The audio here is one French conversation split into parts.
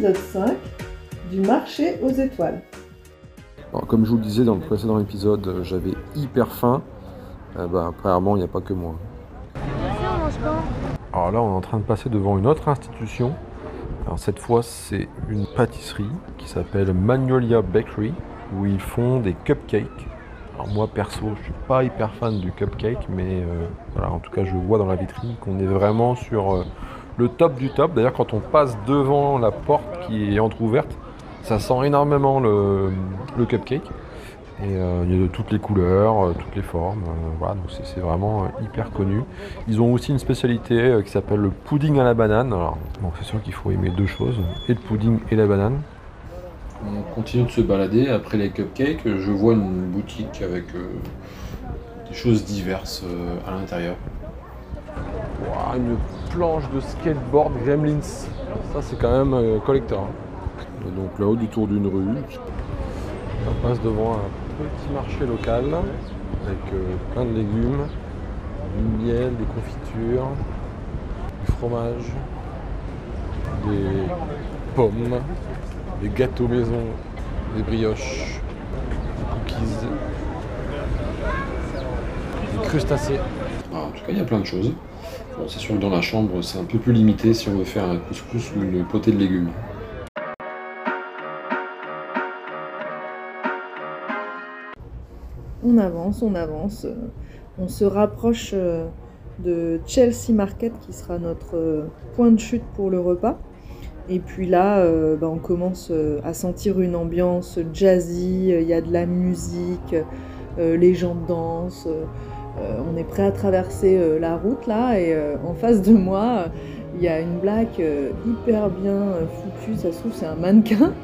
l'épisode 5 du marché aux étoiles. Comme je vous le disais dans le précédent épisode, euh, j'avais hyper faim. Euh, bah, apparemment, il n'y a pas que moi. Alors là, on est en train de passer devant une autre institution. Alors cette fois, c'est une pâtisserie qui s'appelle Magnolia Bakery, où ils font des cupcakes. Alors moi, perso, je suis pas hyper fan du cupcake, mais euh, voilà, en tout cas, je vois dans la vitrine qu'on est vraiment sur le top du top. D'ailleurs, quand on passe devant la porte qui est entrouverte, ça sent énormément le, le cupcake. Et euh, il y a de toutes les couleurs, euh, toutes les formes. euh, voilà, donc c'est vraiment hyper connu. Ils ont aussi une spécialité qui s'appelle le pudding à la banane. Alors, bon, c'est sûr qu'il faut aimer deux choses, et le pudding et la banane. On continue de se balader. Après les cupcakes, je vois une boutique avec euh, des choses diverses euh, à l'intérieur. Une planche de skateboard Gremlins. Ça, c'est quand même euh, collector. Et donc là-haut, du tour d'une rue, on passe devant un petit marché local avec euh, plein de légumes, du miel, des confitures, du fromage, des pommes, des gâteaux maison, des brioches, des cookies, des crustacés. Ah, en tout cas, il y a plein de choses. C'est sûr que dans la chambre, c'est un peu plus limité si on veut faire un couscous ou une potée de légumes. On avance, on avance. On se rapproche euh, de Chelsea Market qui sera notre euh, point de chute pour le repas. Et puis là, euh, bah, on commence à sentir une ambiance jazzy, il y a de la musique, les gens dansent. Euh, on est prêt à traverser euh, la route là et euh, en face de moi, il y a une blague hyper bien foutue, ça se trouve c'est un mannequin.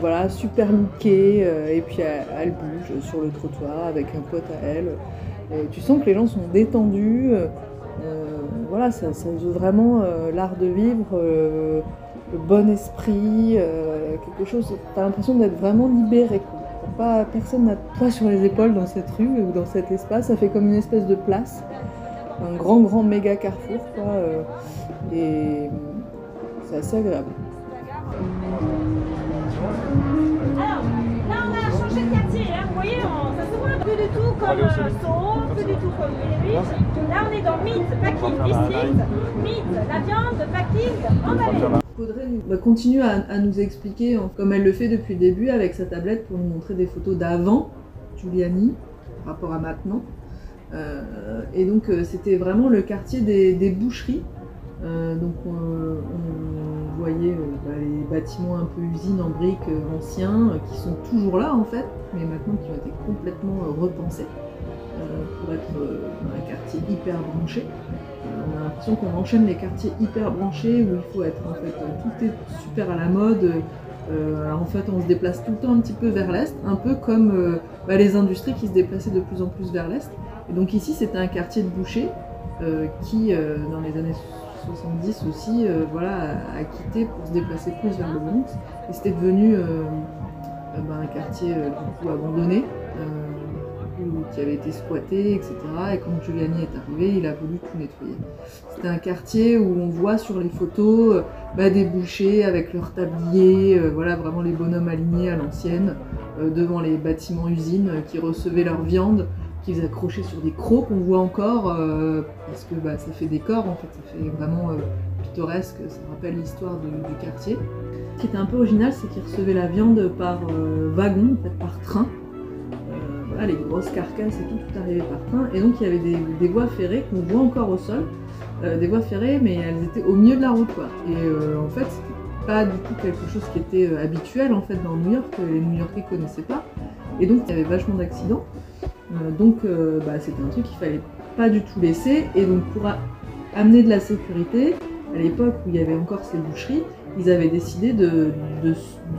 Voilà, super lookée, euh, et puis elle, bouge sur le trottoir avec un pote à elle. Et tu sens que les gens sont détendus, voilà, ça, ça veut vraiment l'art de vivre, le bon esprit, quelque chose, t'as l'impression d'être vraiment libéré. Pas, personne n'a de poids sur les épaules dans cette rue ou dans cet espace, ça fait comme une espèce de place, un grand grand méga carrefour, quoi, euh, et c'est assez agréable. Alors, là on a changé de quartier, hein. vous voyez, on- ça se voit plus du tout comme euh, Soho, plus du tout comme Village. Là on est dans Meat Packing District, Meat, la viande, packing, emballé. Audrey bah, continue à, à nous expliquer, hein, comme elle le fait depuis le début, avec sa tablette pour nous montrer des photos d'avant Giuliani, par rapport à maintenant. Euh, et donc euh, c'était vraiment le quartier des, boucheries. Euh, donc on, voyait bah, les bâtiments un peu usines en briques anciens, qui sont toujours là en fait, mais maintenant qui ont été complètement repensés pour être un quartier hyper branché. On a l'impression qu'on enchaîne les quartiers hyper branchés où il faut être en fait euh, tout est super à la mode. Euh, en fait on se déplace tout le temps un petit peu vers l'est, un peu comme euh, bah, les industries qui se déplaçaient de plus en plus vers l'est. Et donc ici c'était un quartier de boucher qui dans les années 70 aussi voilà, a, quitté pour se déplacer plus vers le Bronx. Et c'était devenu bah, un quartier du coup abandonné. Qui avait été squatté, etc. Et quand Giuliani est arrivé, il a voulu tout nettoyer. C'était un quartier où on voit sur les photos euh, bah, des bouchers avec leurs tabliers, euh, voilà vraiment les bonhommes alignés à l'ancienne, euh, devant les bâtiments usines qui recevaient leur viande, qu'ils accrochaient sur des crocs qu'on voit encore, parce que bah, ça fait décor en fait, ça fait vraiment pittoresque, ça rappelle l'histoire du quartier. Ce qui était un peu original, c'est qu'ils recevaient la viande par wagon, en fait, par train. Voilà, les grosses carcasses et tout, tout arrivait par train. Et donc il y avait des, voies ferrées qu'on voit encore au sol, euh, des voies ferrées, mais elles étaient au milieu de la route, quoi. Et euh, en fait, c'était pas du tout quelque chose qui était euh, habituel en fait dans New York, que les New-Yorkais connaissaient pas. Et donc il y avait vachement d'accidents. Donc bah, c'était un truc qu'il fallait pas du tout laisser. Et donc pour amener de la sécurité, à l'époque où il y avait encore ces boucheries, ils avaient décidé de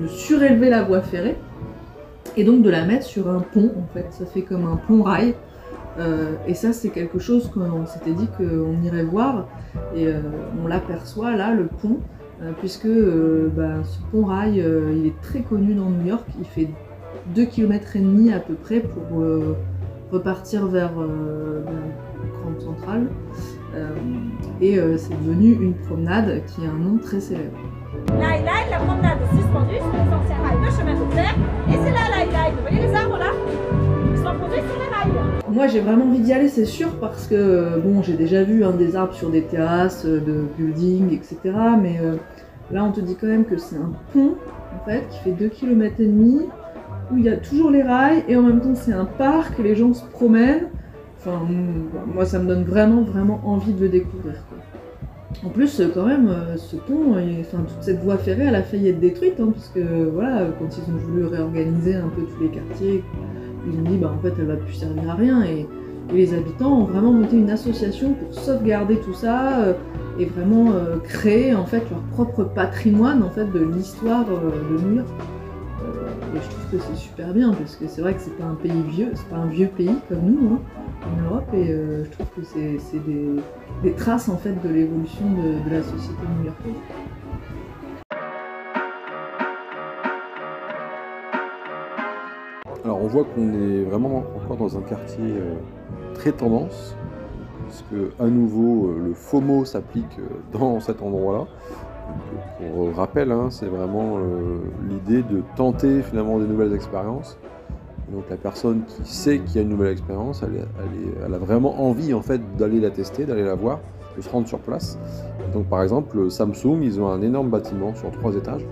surélever la voie ferrée et donc de la mettre sur un pont en fait. Ça fait comme un pont-rail. Euh, et ça c'est quelque chose qu'on s'était dit qu'on irait voir et euh, on l'aperçoit là, le pont, euh, puisque bah, ce pont-rail euh, il est très connu dans New York. Il fait 2 km et demi à peu près pour repartir vers grande centrale. Et c'est devenu une promenade qui a un nom très célèbre. Là la promenade suspendue sur les anciens chemin de fer. Et c'est là. Vous voyez les arbres là Ils sont produits sur les rails. Moi j'ai vraiment envie d'y aller, c'est sûr, parce que bon, j'ai déjà vu hein, des arbres sur des terrasses euh, de buildings, etc. Mais euh, là on te dit quand même que c'est un pont en fait qui fait 2 km et demi où il y a toujours les rails et en même temps c'est un parc, les gens se promènent. Enfin, moi ça me donne vraiment vraiment envie de le découvrir. quoi. En plus, euh, quand même, euh, ce pont, et, enfin toute cette voie ferrée, elle a failli être détruite, hein, parce que voilà, quand ils ont voulu réorganiser un peu tous les quartiers, ils ont dit bah en fait elle va plus servir à rien et, les habitants ont vraiment monté une association pour sauvegarder tout ça euh, et vraiment euh, créer en fait leur propre patrimoine en fait de l'histoire euh, de New. Et je trouve que c'est super bien parce que c'est vrai que c'est pas un pays vieux, c'est pas un vieux pays comme nous, hein, comme l'Europe, et euh, je trouve que c'est des, traces en fait de l'évolution de, la société new-yorkaise. Alors on voit qu'on est vraiment encore dans un quartier euh, très tendance, puisque à nouveau euh, le FOMO s'applique dans cet endroit-là. Pour rappel, hein, c'est vraiment euh, l'idée de tenter finalement des nouvelles expériences. Donc la personne qui sait qu'il y a une nouvelle expérience, elle a vraiment envie en fait d'aller la tester, d'aller la voir, de se rendre sur place. Donc par exemple Samsung, ils ont un énorme bâtiment sur trois étages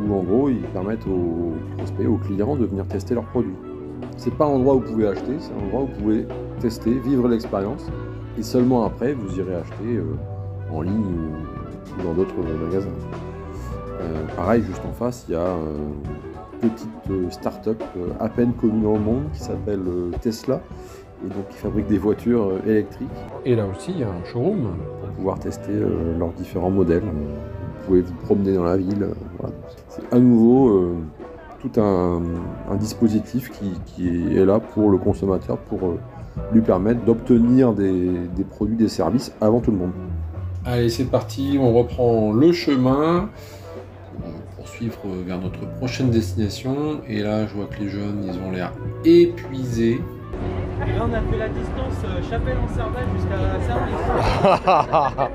où en gros ils permettent aux prospects, aux clients de venir tester leurs produits. C'est pas un endroit où vous pouvez acheter, c'est un endroit où vous pouvez tester, vivre l'expérience et seulement après vous irez acheter euh, en ligne ou, ou dans d'autres magasins. Euh, pareil, juste en face, il y a une petite euh, start-up euh, à peine connue dans le monde qui s'appelle euh, Tesla et donc qui fabrique des voitures euh, électriques Et là aussi, il y a un showroom. pour pouvoir tester euh, leurs différents modèles. Vous pouvez vous promener dans la ville. euh, voilà. C'est à nouveau euh, tout un, un dispositif qui, qui est là pour le consommateur, pour euh, lui permettre d'obtenir des, des produits, des services avant tout le monde. Allez, c'est parti, on reprend le chemin pour poursuivre vers notre prochaine destination. Et là, je vois que les jeunes, ils ont l'air épuisés. Et là, on a fait la distance euh, Chapelle-en-Cervelle jusqu'à Service.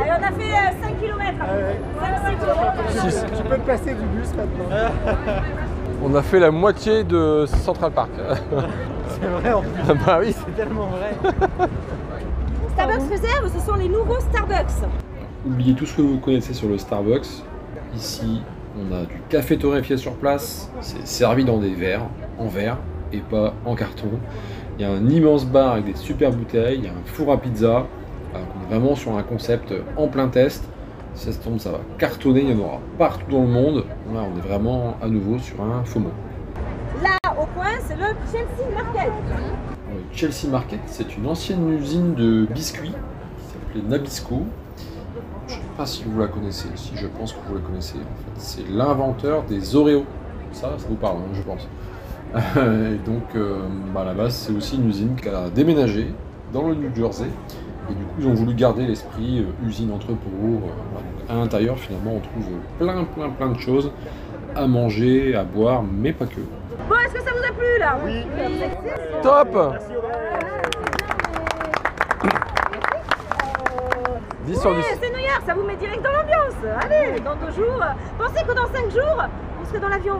Allez, on a fait 5 km. 5 km. Tu peux te passer du bus maintenant. On a fait la moitié de Central Park. C'est vrai, en plus, Ah bah oui. c'est tellement vrai. Starbucks Réserve, ce sont les nouveaux Starbucks. Oubliez tout ce que vous connaissez sur le Starbucks. Ici, on a du café torréfié sur place. C'est servi dans des verres, en verre et pas en carton. Il y a un immense bar avec des super bouteilles. Il y a un four à pizza. Alors qu'on est vraiment sur un concept en plein test. Si ça se tombe, ça va cartonner. Il y en aura partout dans le monde. Là, on est vraiment à nouveau sur un FOMO. Là, au coin, c'est le Chelsea Market. Chelsea Market, c'est une ancienne usine de biscuits qui s'appelait Nabisco. Je ne sais pas si vous la connaissez, si je pense que vous la connaissez. C'est l'inventeur des Oreos. Ça, ça vous parle, hein, je pense. Et donc, euh, bah, à la base, c'est aussi une usine qui a déménagé dans le New Jersey. Et du coup, ils ont voulu garder l'esprit euh, usine entrepôt. euh, à l'intérieur, finalement, on trouve plein, plein, plein de choses à manger, à boire, mais pas que. Bon, est-ce que ça vous a plu là Oui. Top 10 sur 10. c'est New York, ça vous met direct dans l'ambiance. Allez, dans deux jours. Pensez que dans cinq jours, vous serez dans l'avion.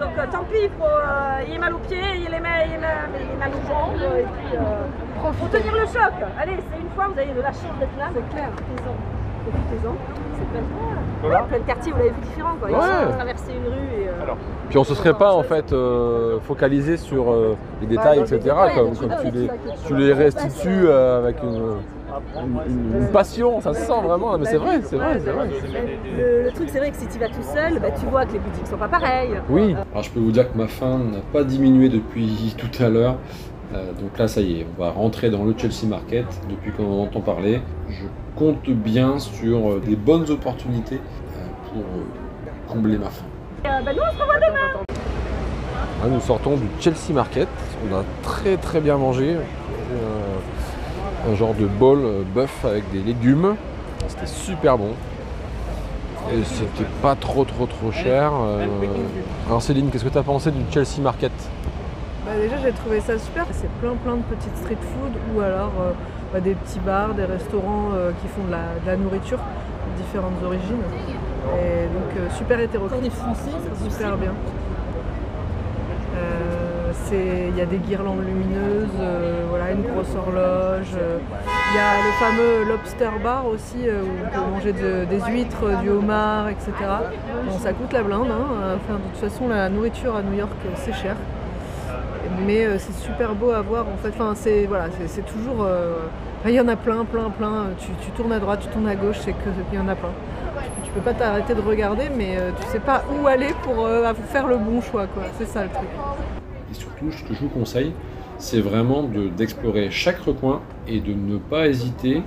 Donc euh, tant pis, faut, euh, il est mal aux pieds, il est mal, il est mal, il est mal aux jambes. Et puis, euh, faut tenir le choc. Allez, c'est une fois, vous avez de la chance d'être là. C'est clair. Profitez-en. C'est plein de ouais, plein de quartiers, vous l'avez vu différents. Quoi. Ils ont traversé une rue et. euh, Puis on se serait pas en fait euh, focalisé sur euh, les détails, etc. détails, Comme, tu, les, tu les restitues euh, avec une, une- une passion, ça se sent vraiment. Non, mais c'est vrai, c'est vrai, c'est vrai. Le, le truc, c'est vrai que si tu vas tout seul, bah, tu vois que les boutiques sont pas pareilles. Oui. Alors je peux vous dire que ma faim n'a pas diminué depuis tout à l'heure. Euh, donc là, ça y est, on va rentrer dans le Chelsea Market depuis qu'on en entend parler. Je compte bien sur euh, des bonnes opportunités euh, pour euh, combler ma faim. Euh, bah, nous, on se revoit demain. Là, nous sortons du Chelsea Market. On a très très bien mangé. Euh, un genre de bol euh, bœuf avec des légumes. C'était super bon. Et c'était pas trop trop trop cher. Euh, Alors Céline, qu'est-ce que tu as pensé du Chelsea Market? Bah déjà j'ai trouvé ça super, c'est plein plein de petites street food ou alors euh, bah, des petits bars, des restaurants euh, qui font de la, de la nourriture de différentes origines. Et donc euh, super hétéroclite. Des Français, c'est Super bien. Il y a des guirlandes lumineuses, voilà, une grosse horloge. Il y a le fameux lobster bar aussi, où on peut manger de- des huîtres, du homard, etc. Bon, ça coûte la blinde. hein. Enfin, de toute façon, la nourriture à New York, c'est cher. Mais euh, c'est super beau à voir en fait. Enfin, c'est voilà, c'est- toujours. euh, Il y en a plein, plein, plein. Tu, tu tournes à droite, tu tournes à gauche, c'est que il y en a plein. Tu, tu peux pas t'arrêter de regarder, mais euh, tu sais pas où aller pour euh, faire le bon choix, quoi. C'est ça le truc. Et surtout, ce que je vous conseille, c'est vraiment de- d'explorer chaque recoin et de ne pas hésiter,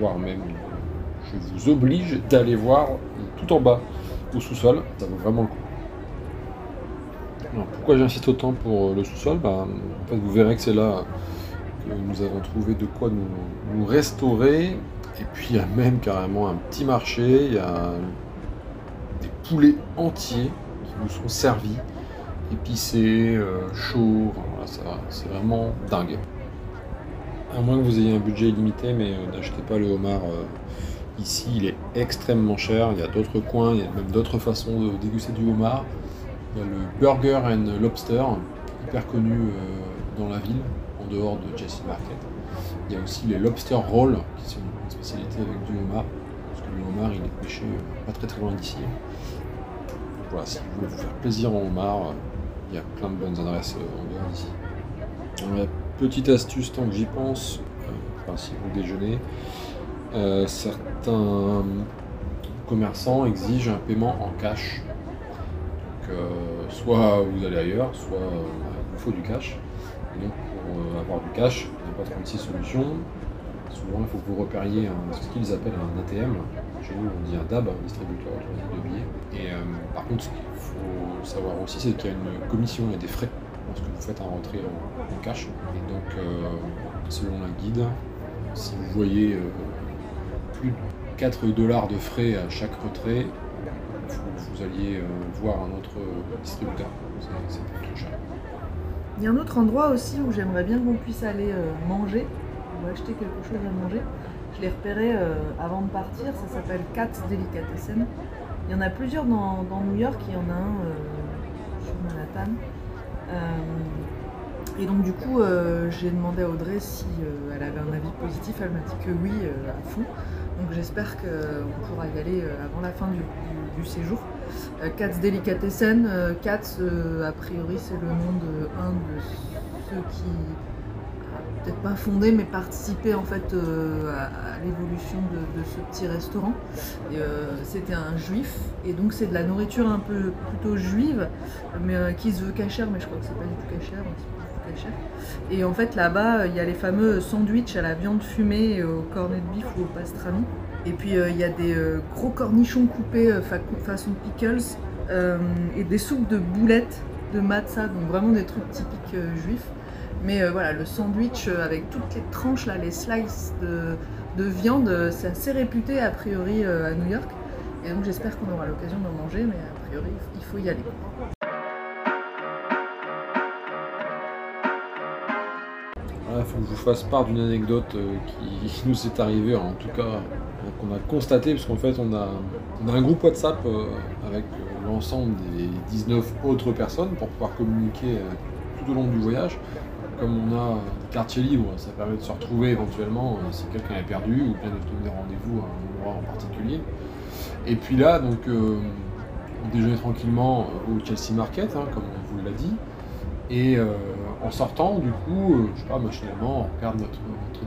voire même, je vous oblige d'aller voir tout en bas, au sous-sol. Ça vaut vraiment le coup. Alors, pourquoi j'insiste autant pour le sous-sol? Fait, vous verrez que c'est là que nous avons trouvé de quoi nous, restaurer. Et puis, il y a même carrément un petit marché. Il y a des poulets entiers qui vous sont servis épicé, euh, chaud, enfin, voilà, ça- c'est vraiment dingue. À moins que vous ayez un budget illimité, mais euh, n'achetez pas le homard euh, ici, il est extrêmement cher. Il y a d'autres coins, il y a même d'autres façons de déguster du homard. Il y a le Burger and Lobster, hyper connu euh, dans la ville, en dehors de Jesse Market. Il y a aussi les Lobster Rolls, qui sont une spécialité avec du homard, parce que le homard il est pêché euh, pas très très loin d'ici. Voilà, si vous voulez vous faire plaisir en homard, il y a plein de bonnes adresses euh, en dehors d'ici. Euh, petite astuce, tant que j'y pense, enfin, si vous déjeunez, certains commerçants exigent un paiement en cash. Euh, soit vous allez ailleurs, soit euh, il vous faut du cash. Et donc, pour euh, avoir du cash, il n'y a pas 36 solutions. Souvent, il faut que vous repériez ce qu'ils appellent un ATM. Chez nous, on dit un DAB, un distributeur automatique de billets. Et par contre, ce qu'il faut savoir aussi, c'est qu'il y a une commission et des frais lorsque vous faites un retrait en, cash. Et donc, selon la guide, si vous voyez plus de 4 dollars de frais à chaque retrait, alliez euh, voir un autre distributeur. C'est trop cher. Il y a un autre endroit aussi où j'aimerais bien qu'on puisse aller euh, manger, ou acheter quelque chose à manger. Je l'ai repéré euh, avant de partir, ça s'appelle Katz Delicatessen. Il y en a plusieurs dans, New York, il y en a un euh, sur Manhattan. Euh, et donc du coup, euh, j'ai demandé à Audrey si euh, elle avait un avis positif, elle m'a dit que oui, euh, à fond. Donc j'espère qu'on pourra y aller euh, avant la fin du séjour. Euh, Katz Delicatessen, euh, Katz, euh, a priori, c'est le nom de un de ceux qui peut-être pas fondé, mais participé en fait à, l'évolution de, ce petit restaurant. C'était un juif, et donc c'est de la nourriture un peu plutôt juive, mais qui se veut cachère, mais je crois que c'est pas du tout cachère. mais c'est pas du tout cachère. Et en fait là-bas, il y a les fameux sandwichs à la viande fumée, au cornet de bif ou au pastrami. Et puis euh, il y a des euh, gros cornichons coupés euh, fa- façon pickles et des soupes de boulettes de matzah, donc vraiment des trucs typiques juifs. Mais voilà, le sandwich avec toutes les tranches, là, les slices de, de viande, c'est assez réputé a priori à New York. Et donc j'espère qu'on aura l'occasion d'en manger, mais a priori il faut y aller. Il faut que je vous fasse part d'une anecdote qui nous est arrivée, en tout cas qu'on a constaté, parce qu'en fait on a, on a un groupe WhatsApp euh, avec euh, l'ensemble des 19 autres personnes pour pouvoir communiquer euh, tout au long du voyage. Comme on a des quartiers libres, ça permet de se retrouver éventuellement si quelqu'un est perdu ou bien de donner rendez-vous à un endroit en particulier. Et puis là, donc, on tranquillement au Chelsea Market, hein, comme on vous l'a dit. Et en sortant, du coup, euh, je sais pas, machinalement, on regarde notre,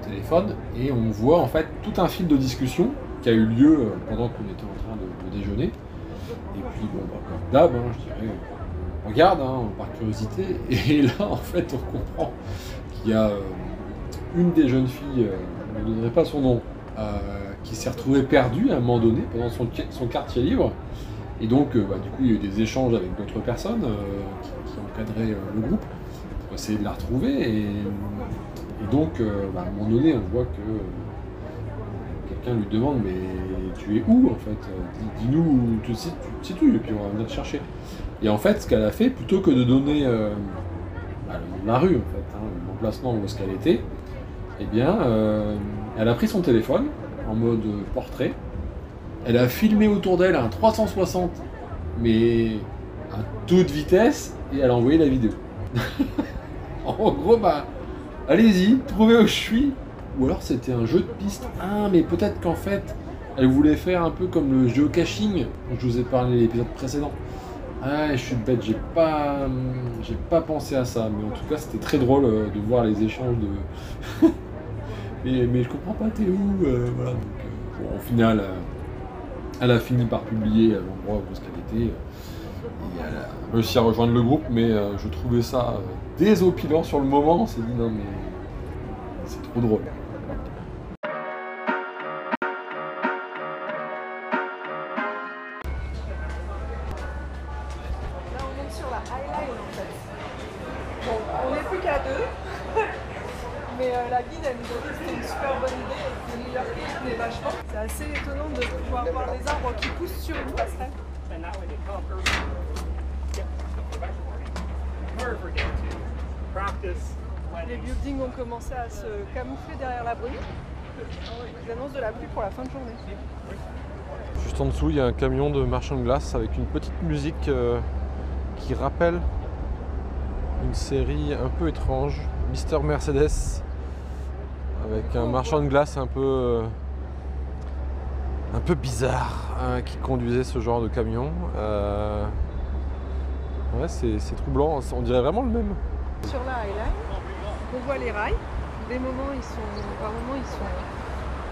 téléphone et on voit en fait tout un fil de discussion qui a eu lieu euh, pendant qu'on était en train de, déjeuner. Et puis, bon, bah, comme d'hab, hein, je dirais, on regarde hein, par curiosité. Et là, en fait, on comprend qu'il y a euh, une des jeunes filles, je ne donnerai pas son nom, qui s'est retrouvée perdue à un moment donné pendant son, quartier libre. Et donc, bah, du coup, il y a eu des échanges avec d'autres personnes qui, encadraient le groupe essayer de la retrouver. Et, donc, euh, bah, à un moment donné, on voit que quelqu'un lui demande Mais tu es où en fait? Dis- Dis-nous où te situ- tu te situes, et puis on va venir te chercher. Et en fait, ce qu'elle a fait, plutôt que de donner euh, bah, la rue, en fait, hein, l'emplacement où est-ce qu'elle était, eh bien, euh, elle a pris son téléphone en mode portrait. Elle a filmé autour d'elle un 360, mais à toute vitesse, et elle a envoyé la vidéo. en gros, bah, allez-y, trouvez où je suis. Ou alors c'était un jeu de piste. Ah, mais peut-être qu'en fait, elle voulait faire un peu comme le geocaching dont je vous ai parlé l'épisode précédent. Ah, je suis bête, j'ai pas, j'ai pas pensé à ça, mais en tout cas, c'était très drôle euh, de voir les échanges de. mais, mais je comprends pas, t'es où euh, Voilà. Euh, bon, au final, elle a fini par publier l'endroit où est-ce qu'elle était. et elle a réussi à rejoindre le groupe, mais je trouvais ça désopilant sur le moment. On s'est dit non, mais c'est trop drôle. Là, on monte sur les buildings ont commencé à se camoufler derrière la brume. Ils annoncent de la pluie pour la fin de journée. Juste en dessous, il y a un camion de marchand de glace avec une petite musique euh, qui rappelle une série un peu étrange, Mister Mercedes, avec un marchand de glace un peu, euh, un peu bizarre hein, qui conduisait ce genre de camion. Euh, ouais, c'est troublant, on dirait vraiment le même. Sur la Highline, on voit les rails. Des moments, ils sont, par moments, ils sont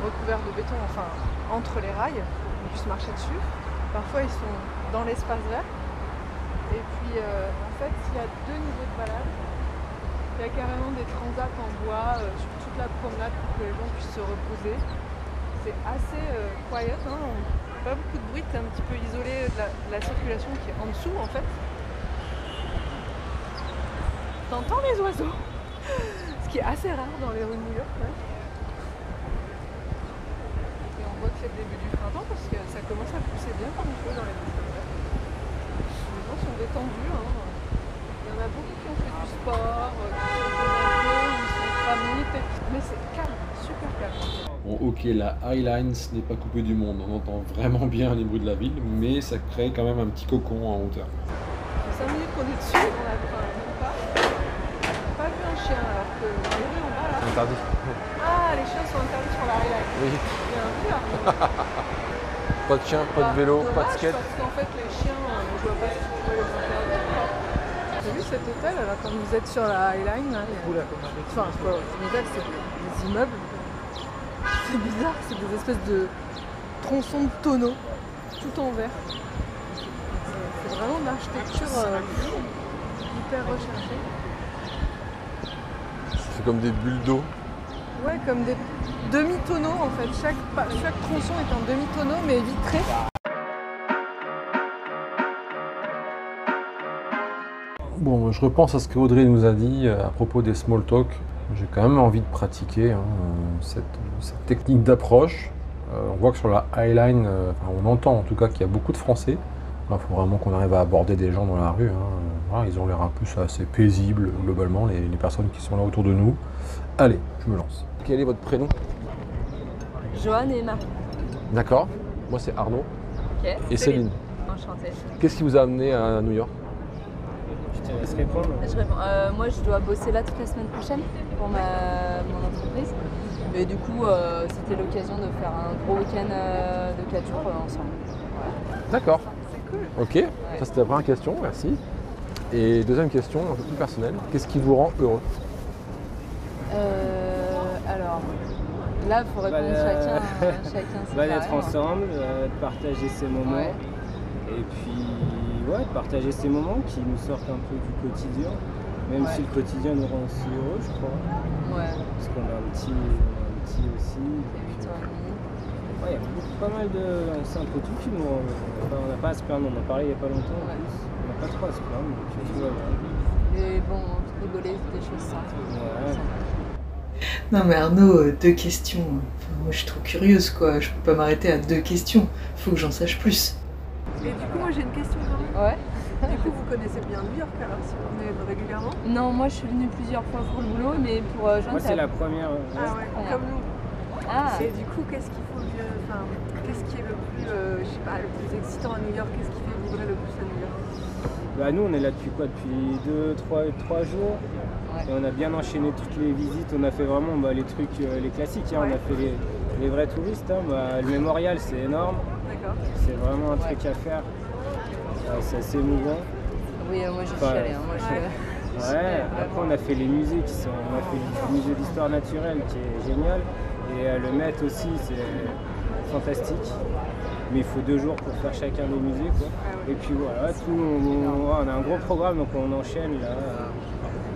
recouverts de béton, enfin entre les rails, pour qu'on puisse marcher dessus. Parfois, ils sont dans l'espace vert. Et puis, euh, en fait, il y a deux niveaux de balade. Il y a carrément des transats en bois euh, sur toute la promenade pour que les gens puissent se reposer. C'est assez euh, quiet, hein, on- pas beaucoup de bruit, t'es un petit peu isolé de la circulation qui est en dessous en fait. T'entends les oiseaux? Ce qui est assez rare dans les rues de New York. ouais. Et on voit que c'est le début du printemps parce que ça commence à pousser bien comme il faut dans les verts. Les gens sont détendus. hein. Il y en a beaucoup qui ont fait du sport, euh, qui sont ils sont familles, mais c'est calme, super calme. Bon, ok, la Highline, ce n'est pas coupé du monde. On entend vraiment bien les bruits de la ville, mais ça crée quand même un petit cocon en hauteur. Ça fait 5 minutes qu'on est dessus, on a enfin, même pas. On n'a pas vu un chien alors que dans les rues en bas là. Interdit. Ah, les chiens sont interdits sur la highline. Oui. Il y a un peu là. Pas de chien, pas de vélo, pas de skate. Parce qu'en fait, les chiens, euh, je vois pas ce qu'ils pourraient les interdire. T'as vu cet hôtel là, quand vous êtes sur la highline là, il y a- Enfin, c'est pas un hôtel, c'est des, des immeubles. C'est bizarre, c'est des espèces de tronçons de tonneaux, tout en verre. C'est c'est vraiment de l'architecture euh, hyper recherchée. Comme des bulles d'eau. Ouais, comme des demi-tonneaux en fait. Chaque, chaque tronçon est un demi-tonneau mais vitré. Bon, je repense à ce que Audrey nous a dit euh, à propos des small talk. J'ai quand même envie de pratiquer hein, euh, cette, cette technique d'approche. Euh, on voit que sur la Highline, euh, on entend en tout cas qu'il y a beaucoup de Français. Il faut vraiment qu'on arrive à aborder des gens dans la rue. hein. Voilà, ils ont l'air un peu assez paisibles globalement, les, les personnes qui sont là autour de nous. Allez, je me lance. Quel est votre prénom? Joanne et Emma. D'accord. Moi c'est Arnaud et Céline. Enchantée. Qu'est-ce qui vous a amené à New York? Je te laisse répondre. Je réponds. Euh, moi, je dois bosser là toute la semaine prochaine pour ma, mon entreprise. Et du coup, euh, c'était l'occasion de faire un gros week-end euh, de 4 jours euh, ensemble. D'accord. C'est cool. Ok, ça c'était la première question, merci. Et deuxième question, un peu plus personnelle, qu'est-ce qui vous rend heureux Euh, alors, là, il faut répondre Bah, chacun, chacun Bah, d'être ensemble, euh, de partager ces moments. Ouais. Et puis, ouais, de partager ces moments qui nous sortent un peu du quotidien. Même Ouais. si le quotidien nous rend aussi heureux, je crois. Ouais, Parce qu'on a un petit, un petit aussi. c'est et 8 puis, ans et demi. Ouais, il y a beaucoup- pas mal de. C'est un peu tout qui heureux. On n'a pas- à se plaindre, on en parlait il n'y a pas longtemps Ouais. On n'a pas trop à se plaindre. Et bon, rigoler, des choses simples. Ouais. Non mais Arnaud, euh, deux questions. Enfin, moi je suis trop curieuse quoi, je peux pas m'arrêter à deux questions. Faut que j'en sache plus. Et du coup, moi j'ai une question quand même. Ouais. Du coup, vous connaissez bien New York alors si vous venez régulièrement Non, moi, je suis venue plusieurs fois pour le boulot, mais pour euh, Moi, c'est la première. euh, Ah ouais, comme nous. Ah, Et du coup, qu'est-ce qu'il Enfin, qu'est-ce qui est le plus. euh, je sais pas, le plus excitant à New York? Qu'est-ce qui fait vibrer le plus à New York? Bah nous on est là depuis quoi Depuis 2, 3, trois jours. Ouais. Et on a bien enchaîné toutes les visites. On a fait vraiment bah, les trucs, euh, les classiques. hein. On a fait les, les vrais touristes. hein. Bah, le mémorial c'est énorme. C'est vraiment un truc à faire. C'est assez émouvant. oui, euh, moi j'y suis Enfin, allée. hein. Moi, je- Ouais, après on a fait les musées qui sont. On a fait le musée d'histoire naturelle qui est génial. Et euh, le Met aussi c'est fantastique. Mais il faut deux jours pour faire chacun des musées quoi. Et puis voilà, tout, on, on a un gros programme donc on enchaîne là.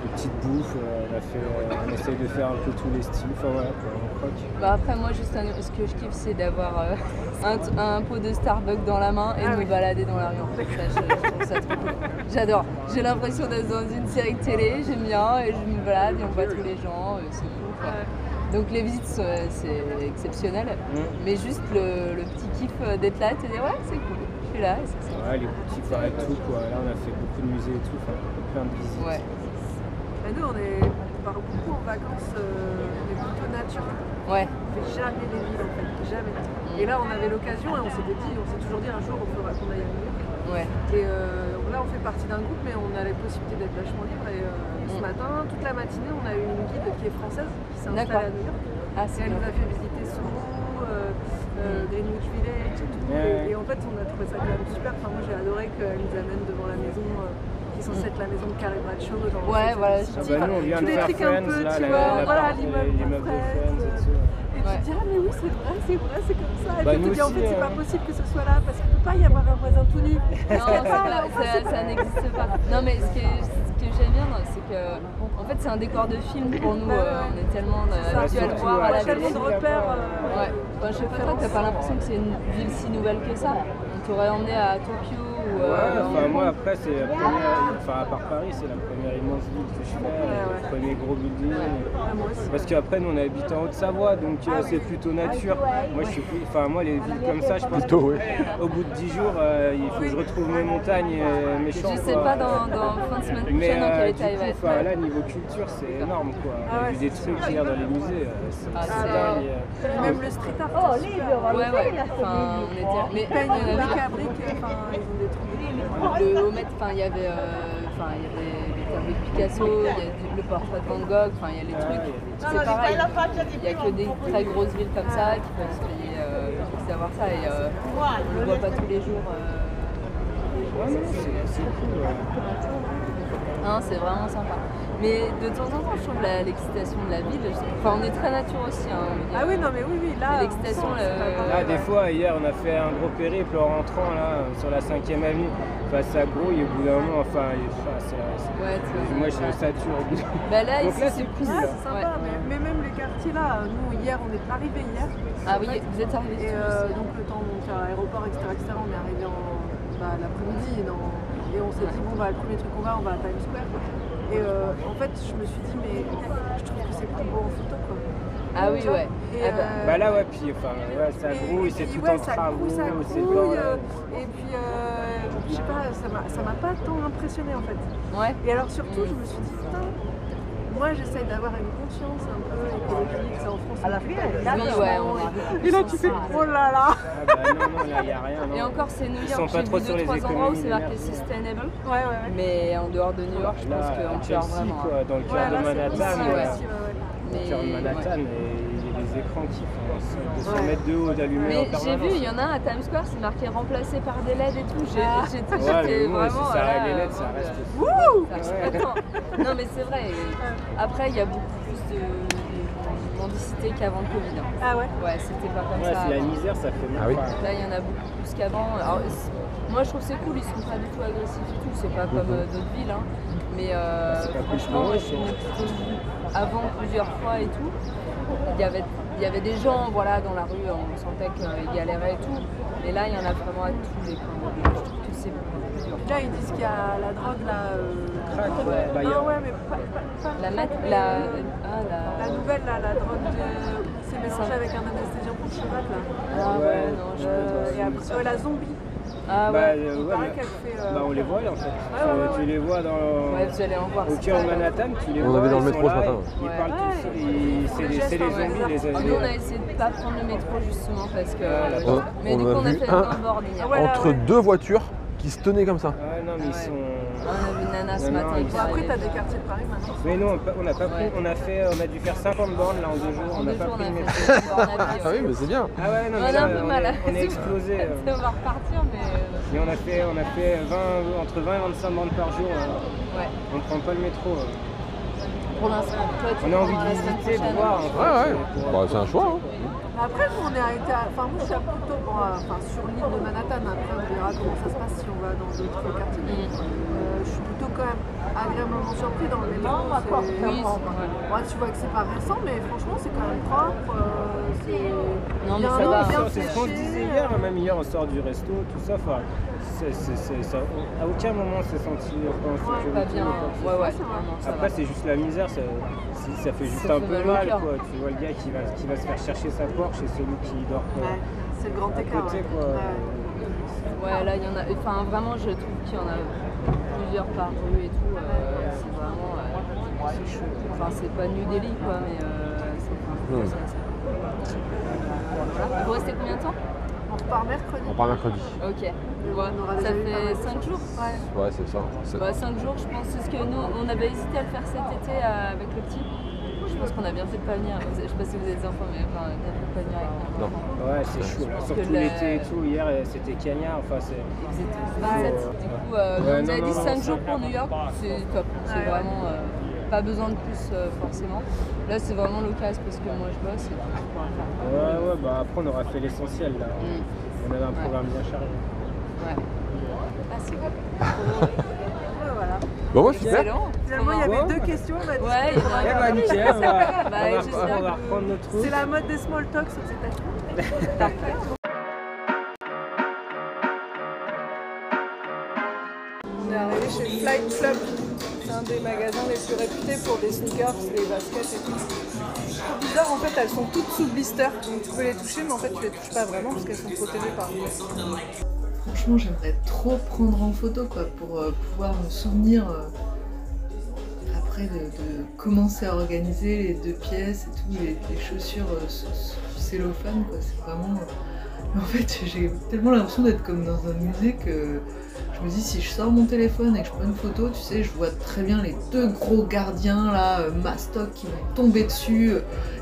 Les petites bouffes, euh, on, a fait, euh, on essaye de faire un peu tous les styles. Enfin voilà, quoi, on croque. Bah après moi juste un- ce que je kiffe c'est d'avoir euh, un, pot de Starbucks dans la main et Ah de me oui. balader dans la rue. J'adore. J'ai l'impression d'être dans une série de télé, j'aime bien et je me balade et on voit tous les gens, c'est cool. quoi. Donc les visites c'est exceptionnel, Mm. mais juste le, le petit kiff euh, d'être là et de te dire ouais c'est cool, je suis là et ça Ouais, les boutiques, ouais, tout quoi. Là on a fait beaucoup de musées et tout, enfin, plein de visites. Ouais. Bah, Nous, on, est, on part beaucoup en vacances, euh, on est plutôt nature. Ouais. On fait jamais les villes en fait, jamais. Et là, on avait l'occasion et on s'était dit, on s'est toujours dit un jour on fera qu'on aille à New York. Ouais. Et euh, on fait partie d'un groupe, mais on a la possibilité d'être vachement libre. Et euh, ce Mm. matin, toute la matinée, on a eu une guide qui est française, qui s'est installée à New York. Ah Et elle bien. nous a fait visiter Soho, euh, euh, Greenwich Village et tout. Et, et en fait, on a trouvé ça quand même super. Enfin, moi, j'ai adoré qu'elle nous amène devant la maison, euh, qui est censée être la maison de Carrie Bradshaw. Genre, Ouais, voilà, c'est- Ah bah nous on vient tous de les faire trucs un Friends, peu, là, l'immeuble de Friends et euh, Ouais. te dis, ah mais oui, c'est vrai, c'est vrai, c'est comme ça. Et Bah, puis tu dis, en fait, c'est hein. pas possible que ce soit là parce qu'il peut pas y avoir un voisin tout nu. Non, c'est pas- ça, ça n'existe pas. Non, mais ce que, ce que j'aime bien, c'est que en fait, c'est un décor de film pour nous. euh, on est tellement euh, habitués à le voir ouais. à la On a tellement de repères. euh, Ouais. Enfin, je sais pas toi, t'as pas l'impression que c'est une ville si nouvelle que ça? On t'aurait emmené à Tokyo. Ouais, euh, enfin moi après c'est la première, enfin à part Paris c'est la première immense ville que je fais, ouais. le premier gros building. ah. Parce qu'après nous on habite en Haute-Savoie donc euh, c'est plutôt nature. Moi je suis plus, enfin moi les villes comme ça je pense Plutôt, au bout de 10 jours euh, il faut que je retrouve mes montagnes et mes champs. Je sais quoi. pas dans, dans fin de semaine Mais prochaine dans euh, quel état il va être. enfin, là niveau culture c'est énorme quoi. Ah ouais, vu des trucs hier dans les musées, euh, c'est Ah, dingue. euh. Même le street art. Oh, devo Ouais, ouais. Enfin, on était. Mais Ils peignent on a vu brique à brique, le Homet, enfin il y avait, euh, enfin il y avait les tableaux de Picasso, il y a du- le portrait de Van Gogh, enfin il y a les trucs. C'est pareil. Il y a que des très grosses villes comme ça qui peuvent se payer euh, le ça et euh, on le voit pas tous les jours. euh, Ouais, non, c'est c'est cool. ouais. Hein, c'est vraiment sympa. Mais de temps en temps, je trouve la- l'excitation de la ville. Enfin, on est très nature aussi. Hein. Ah oui, non, mais oui, oui, là. Et l'excitation, le- pas Là, des fois, hier, on a fait un gros périple en rentrant là, sur la 5ème avenue. Enfin, ça grouille au bout d'un moment. Enfin, il- enfin, c'est- c'est- Ouais, moi, je sature au bout d'un moment. Bah là, Donc c'est plus. Ah, c'est sympa, Ouais. mais, mais même les quartiers là, nous hier on est arrivés hier. Ah oui, vous êtes arrivés Et euh, donc le temps monter à l'aéroport, etc., etc., on est arrivé en bah, l'après-midi et on s'est dit bon bah le premier truc qu'on va, on va à Times Square. Et euh, en fait je me suis dit mais je trouve que c'est plus beau en photo quoi. Ah oui, ouais. Et, Ah bah, euh, Bah là, ouais, puis enfin, ouais, ça et- grouille, et c'est puis, tout ouais, en ça travaux, grouille, ça c'est grouille, blanc. euh, et puis euh, je sais pas, ça m'a- ça m'a pas tant impressionné en fait. Ouais. Et alors surtout, je me suis dit, putain, moi j'essaye d'avoir une conscience un peu écologique, ça en France. Pas Oui, dato ouais, et- Et là tu fais, oh là là Ah bah non, non, là, il n'y a rien. non. Et encore, c'est New Ils York. sont pas J'ai trop vu sur deux, les trois endroits où c'est marqué sustainable. Ouais, ouais, ouais. Mais en dehors de New York, je Là, pense qu'on à tue Chelsea, vraiment. quoi, dans le cœur Ouais, de c'est Manhattan. Dans le cœur de Manhattan, des écrans qui font 200 Ouais. mètres de haut d'allumés en Mais j'ai vu, il y en a un à Times Square, c'est marqué remplacé par des LED et tout. J'ai- Ah. Ouais, vraiment. si ça les euh, LED, ça reste. Wouh. Non, mais c'est vrai. Après, il y a beaucoup plus de, mendicité qu'avant le Covid. hein. Ah ouais? Ouais, c'était pas comme Ouais, ça. c'est la avant. misère, ça fait mal. Ah oui. Là, il y en a beaucoup plus qu'avant. Moi, je trouve que c'est cool, ils sont pas du tout agressifs et tout. C'est pas comme euh, d'autres villes. hein. Mais euh, plus franchement, je suis avant plusieurs fois et tout. Il y avait, il y avait des gens voilà, dans la rue, on sentait qu'ils galéraient et tout. Mais là, il y en a vraiment à tous les coins. Je trouve que c'est beaucoup plus dur. Là ils disent qu'il y a la drogue là. euh, crack, ouais. Bah, Non, ouais, mais pas, pas- pas- La mat, la, ah, La la, nouvelle là, la drogue de... c'est mélangé avec un anesthésiant pour cheval là. ah ouais, Ouais, non, je Euh, peux et après, ouais, la zombie. Ah Bah, ouais. euh, ouais, fait. euh, bah, on les voit là en fait. ouais, ouais, Tu les vois dans. Ouais, vous allez en voir. Au cœur de Manhattan, tu les On vois. avait dans le ils métro ce matin. Ils Ouais. parlent tous, ils- c'est les c'est les zombies, les Ah, Nous, on a essayé de pas prendre le métro justement parce que. Euh, d'accord. mais On du a coup, on a vu fait un- boarding. Ah Entre deux voitures qui se tenaient comme ça. Ouais, non, mais ils Ah sont. On a vu Nana ce matin. après, t'as des quartiers de Paris maintenant. Mais non, on a pas- on a pris, on a fait, on a dû faire 50 bornes là en deux jours, on n'a pas on pris a le métro. Ah oui, mais c'est bien. Ah ouais, non, On mais a un peu on mal. est, on est explosé. euh. on va repartir, mais. euh, Et on a fait, on a fait 20, entre 20 et 25 bornes par jour. euh. Ouais. On prend pas le métro. euh. Pour l'instant, On a envie de visiter, de voir. en fait, Ouais, ouais. euh, pour- Bah, c'est un choix. hein. Mais Après, nous, on est arrêté. Enfin, moi, je suis à plutôt bon, à- enfin, sur l'île de Manhattan. Après, on verra comment ça se passe si on va dans d'autres quartiers. Mais, Mm. euh, je suis plutôt quand même agréablement surpris dans le métro. c'est- Oui, c'est- Ouais, tu vois que c'est pas récent, mais franchement, c'est quand même propre. euh, c'est Non, mais bien ça va. bien C'est ce qu'on disait hier, hein, même hier on sort du resto, tout ça. C'est- c'est- c'est- ça- à aucun moment on s'est senti en sécurité. Pas bien. quoi Ouais, ouais. c'est Après, c'est juste la misère, ça, si- ça fait juste Ça un fait peu mal. Quoi. Tu vois le gars qui va, qui va se faire chercher sa Porsche et celui qui dort quoi, Ouais, c'est le grand à écart. côté. ouais. Quoi. Ouais. Ouais, là, il y en a. Enfin, vraiment, je trouve qu'il y en a plusieurs par rue et tout. euh, c'est vraiment. euh, c'est chaud. Enfin, c'est pas New Delhi, quoi, mais euh, c'est. Enfin, Hmm. Voilà. Vous restez combien de temps On repart mercredi. On part mercredi. Ok. Ouais. Ça fait mal de 5 jours Ouais. Ouais, c'est ça. C'est- Bah 5 jours, je pense. C'est ce que nous, on avait hésité à le faire cet été euh, avec le petit. Je pense qu'on a bien fait de pas venir. Vous- Je sais pas si vous êtes des enfants, mais enfin, bien fait de pas venir avec enfants. Ouais, c'est chaud. Surtout l'été et tout. Hier, euh, c'était cagnard. Enfin, c'est. Vous êtes Ouais. 27. Du coup, euh, Ouais, on nous non, avait non, dit non, 5 ça- jours pour New York. C'est top. C'est vraiment euh, pas besoin de plus euh, forcément. Là, c'est vraiment l'occasion parce que moi je bosse et puis je pourrais faire. Ouais, ouais, bah après, on aura fait l'essentiel là. Mm. On avait un programme bien chargé. Ouais. Ah, c'est cool. Ouais, voilà. Bon, ouais, super. Finalement, il y avait deux questions. On a dit Ouais, il y en a Eh bah, nickel, on va, Bah, on va- on reprendre notre route. C'est la mode des small talks aux États-Unis. On est arrivé chez Flight Club. C'est un des magasins les plus réputés pour des sneakers, des baskets et tout. Trop bizarre, en fait, elles sont toutes sous blister. Donc tu peux les toucher, mais en fait, tu les touches pas vraiment parce qu'elles sont protégées par Franchement, j'aimerais trop prendre en photo quoi, pour euh, pouvoir me souvenir euh, après de, commencer à organiser les deux pièces et tout, les, chaussures euh, cellophane. C'est vraiment. En fait, j'ai tellement l'impression d'être comme dans un musée que je me dis si je sors mon téléphone et que je prends une photo, tu sais, je vois très bien les deux gros gardiens là, mastoc, qui vont tomber dessus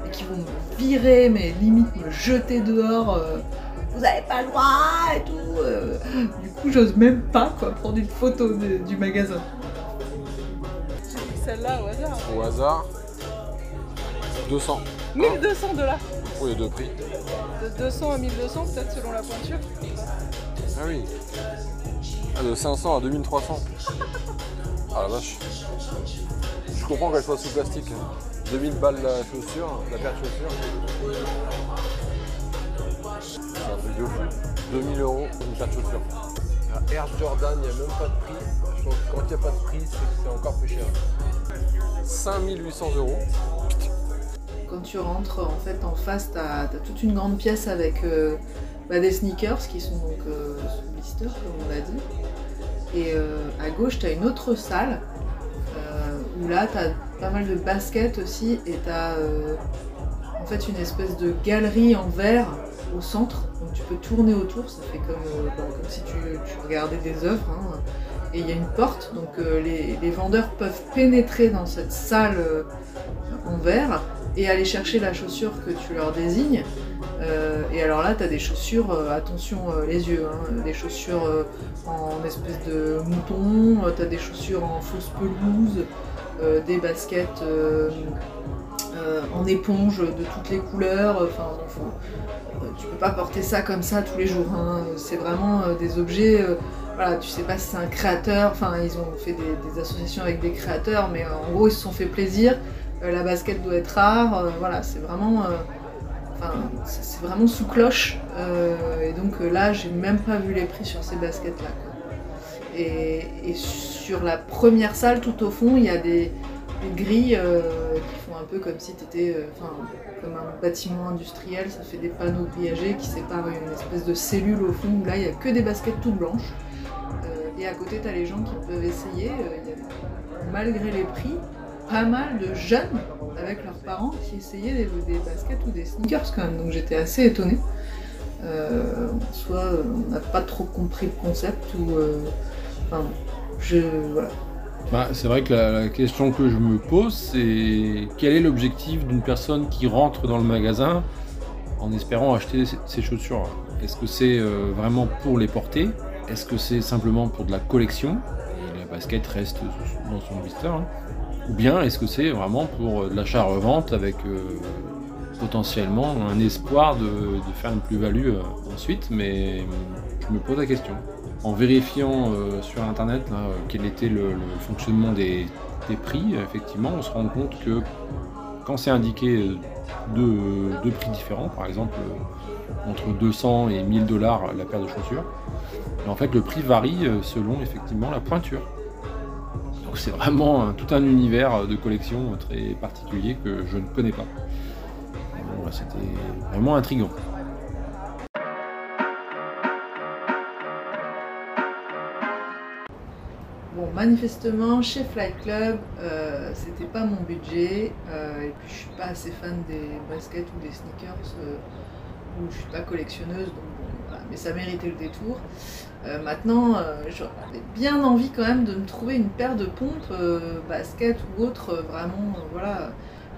et qui vont me virer, mais limite me jeter dehors. Vous avez pas le droit et tout. euh. Du coup, j'ose même pas quoi, prendre une photo de- du magasin. Celle-là au hasard. Au hasard, 200. 1200 dollars. Y a deux prix. De 200 à 1200, peut-être selon la pointure. Ah oui. Ah, de 500 à 2300. Ah la vache. Je comprends qu'elle soit sous plastique. 2000 balles la chaussure, la paire de chaussures. C'est un truc de fou. 2000 euros pour une paire de chaussures. La Air Jordan, il n'y a même pas de prix. Je pense que quand il n'y a pas de prix, c'est que c'est encore plus cher. 5800 euros. Quand tu rentres en fait en face, t'as as toute une grande pièce avec euh, bah, des sneakers qui sont donc euh, sous blister comme on l'a dit. Et euh, à gauche, t'as une autre salle euh, où là, t'as pas mal de baskets aussi et t'as euh, en fait une espèce de galerie en verre au centre. Donc tu peux tourner autour, ça fait comme, euh, bah, si tu, regardais des œuvres. hein. Et il y a une porte, donc euh, les, vendeurs peuvent pénétrer dans cette salle euh, en verre et aller chercher la chaussure que tu leur désignes. Et alors là, tu as des chaussures, attention les yeux, hein, des chaussures en espèce de mouton, tu as des chaussures en fausse pelouse, des baskets en éponge de toutes les couleurs. Enfin, bon, faut- euh, tu peux pas porter ça comme ça tous les jours. hein. C'est vraiment euh, des objets. euh, voilà, tu sais pas si c'est un créateur. Enfin, ils ont fait des, associations avec des créateurs, mais euh, en gros, ils se sont fait plaisir. Euh, la basket doit être rare. euh, voilà, c'est vraiment. euh, Enfin, c'est vraiment sous cloche. euh, et donc euh, là, j'ai même pas vu les prix sur ces baskets-là. Et, sur la première salle, tout au fond, il y a des, des grilles euh, un peu comme si tu étais comme un bâtiment industriel, ça fait des panneaux grillagés qui séparent une espèce de cellule au fond, où là il n'y a que des baskets toutes blanches. et à côté, tu as les gens qui peuvent essayer. malgré les prix, pas mal de jeunes avec leurs parents qui essayaient des, des baskets ou des sneakers quand même. Donc j'étais assez étonnée. Euh, soit on n'a pas trop compris le concept ou euh, enfin, je voilà. Bah, c'est vrai que la, question que je me pose, c'est quel est l'objectif d'une personne qui rentre dans le magasin en espérant acheter ces chaussures? Est-ce que c'est euh, vraiment pour les porter? Est-ce que c'est simplement pour de la collection? Et la basket reste dans son blister hein. Ou bien est-ce que c'est vraiment pour de l'achat-revente avec euh, potentiellement un espoir de, faire une plus-value euh, ensuite? Mais je me pose la question. En vérifiant euh, sur internet quel était le, fonctionnement des, prix, effectivement, on se rend compte que quand c'est indiqué deux, prix différents, par exemple entre 200 et 1000 dollars la paire de chaussures, en fait le prix varie selon effectivement la pointure. Donc c'est vraiment tout un univers de collection très particulier que je ne connais pas. C'était vraiment intriguant. Bon, manifestement, chez Fly Club, euh, c'était pas mon budget. Euh, et puis, je suis pas assez fan des baskets ou des sneakers. Euh, ou je suis pas collectionneuse, donc mais ça méritait le détour. Maintenant, j'avais bien envie quand même de me trouver une paire de pompes, basket ou autre, vraiment, voilà.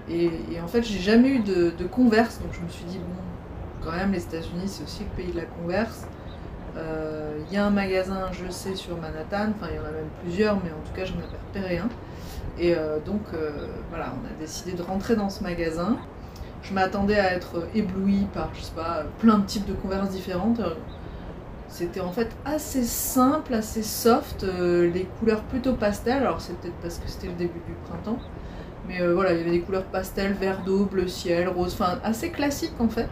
Et, en fait, j'ai jamais eu de, converse, donc je me suis dit, bon, quand même, les États-Unis, c'est aussi le pays de la converse. Il y a un magasin, je sais, sur Manhattan, enfin, il y en a même plusieurs, mais en tout cas, je n'en ai repéré un. Et donc, voilà, on a décidé de rentrer dans ce magasin. Je m'attendais à être éblouie par, je sais pas, plein de types de converses différentes. C'était en fait assez simple, assez soft, euh, les couleurs plutôt pastel, alors c'est peut-être parce que c'était le début du printemps, mais euh, voilà, il y avait des couleurs pastel, vert d'eau, bleu ciel, rose, enfin assez classique en fait.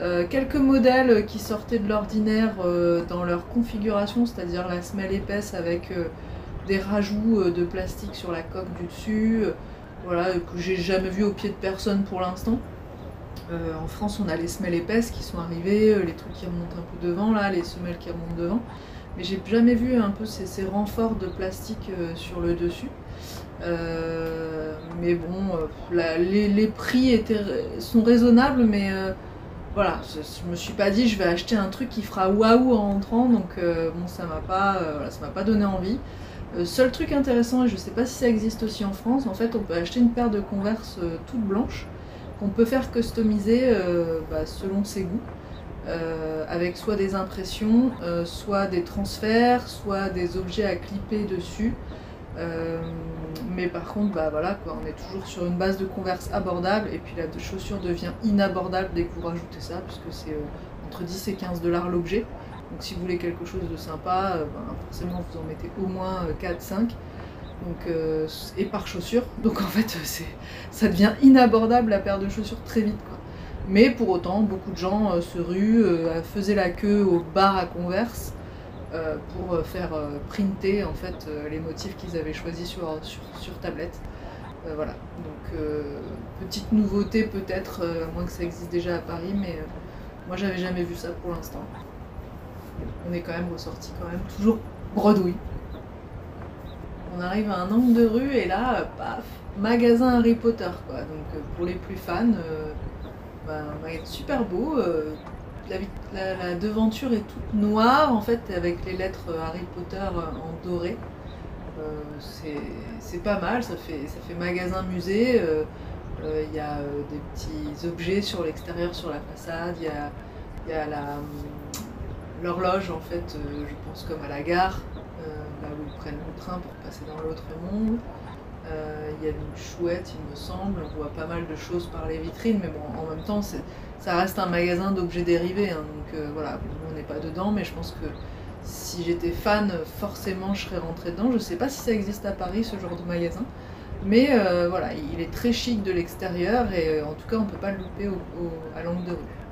Euh, quelques modèles qui sortaient de l'ordinaire dans leur configuration, c'est-à-dire la semelle épaisse avec des rajouts de plastique sur la coque du dessus, voilà, que j'ai jamais vu au pied de personne pour l'instant. Euh, en France, on a les semelles épaisses qui sont arrivées, euh, les trucs qui remontent un peu devant, là, les semelles qui remontent devant. Mais j'ai jamais vu un peu ces, renforts de plastique euh, sur le dessus. mais bon, les, prix sont raisonnables, mais voilà, je, me suis pas dit je vais acheter un truc qui fera waouh en entrant, donc bon, ça m'a pas, ça m'a pas donné envie. seul truc intéressant, et je sais pas si ça existe aussi en France, en fait, on peut acheter une paire de Converse toute blanche on peut faire customiser euh, bah, selon ses goûts. Euh, avec soit des impressions, euh, soit des transferts, soit des objets à clipper dessus. Mais par contre, bah, voilà, on est toujours sur une base de converse abordable et puis la chaussure devient inabordable dès que vous rajoutez ça, puisque c'est entre 10 et 15 dollars l'objet. Donc si vous voulez quelque chose de sympa, bah, forcément vous en mettez au moins 4-5 donc, euh, et par chaussure. Donc en fait, ça devient inabordable la paire de chaussures très vite. Mais pour autant, beaucoup de gens euh, se ruent, euh, faisaient la queue au bar à Converse pour faire printer en fait les motifs qu'ils avaient choisis sur, sur, tablette. voilà. Donc petite nouveauté peut-être, à moins que ça existe déjà à Paris, mais moi j'avais jamais vu ça pour l'instant. On est quand même ressorti quand même toujours bredouille. On arrive à un angle de rue et là, paf, magasin Harry Potter quoi. Donc euh, pour les plus fans, euh, bah, super beau. Euh, la, devanture est toute noire en fait avec les lettres Harry Potter en doré. c'est pas mal, ça fait, ça fait magasin musée. Il y a des petits objets sur l'extérieur, sur la façade. Il y a, l'horloge en fait, je pense comme à la gare là où ils prennent le train pour passer dans l'autre monde. Euh, il y a une chouette, il me semble, on voit pas mal de choses par les vitrines, mais bon, en même temps, ça reste un magasin d'objets dérivés, hein, donc euh, voilà, on n'est pas dedans, mais je pense que si j'étais fan, forcément je serais rentrée dedans. Je sais pas si ça existe à Paris, ce genre de magasin, mais euh, voilà, il est très chic de l'extérieur, et en tout cas, on peut pas le louper à l'angle de rue.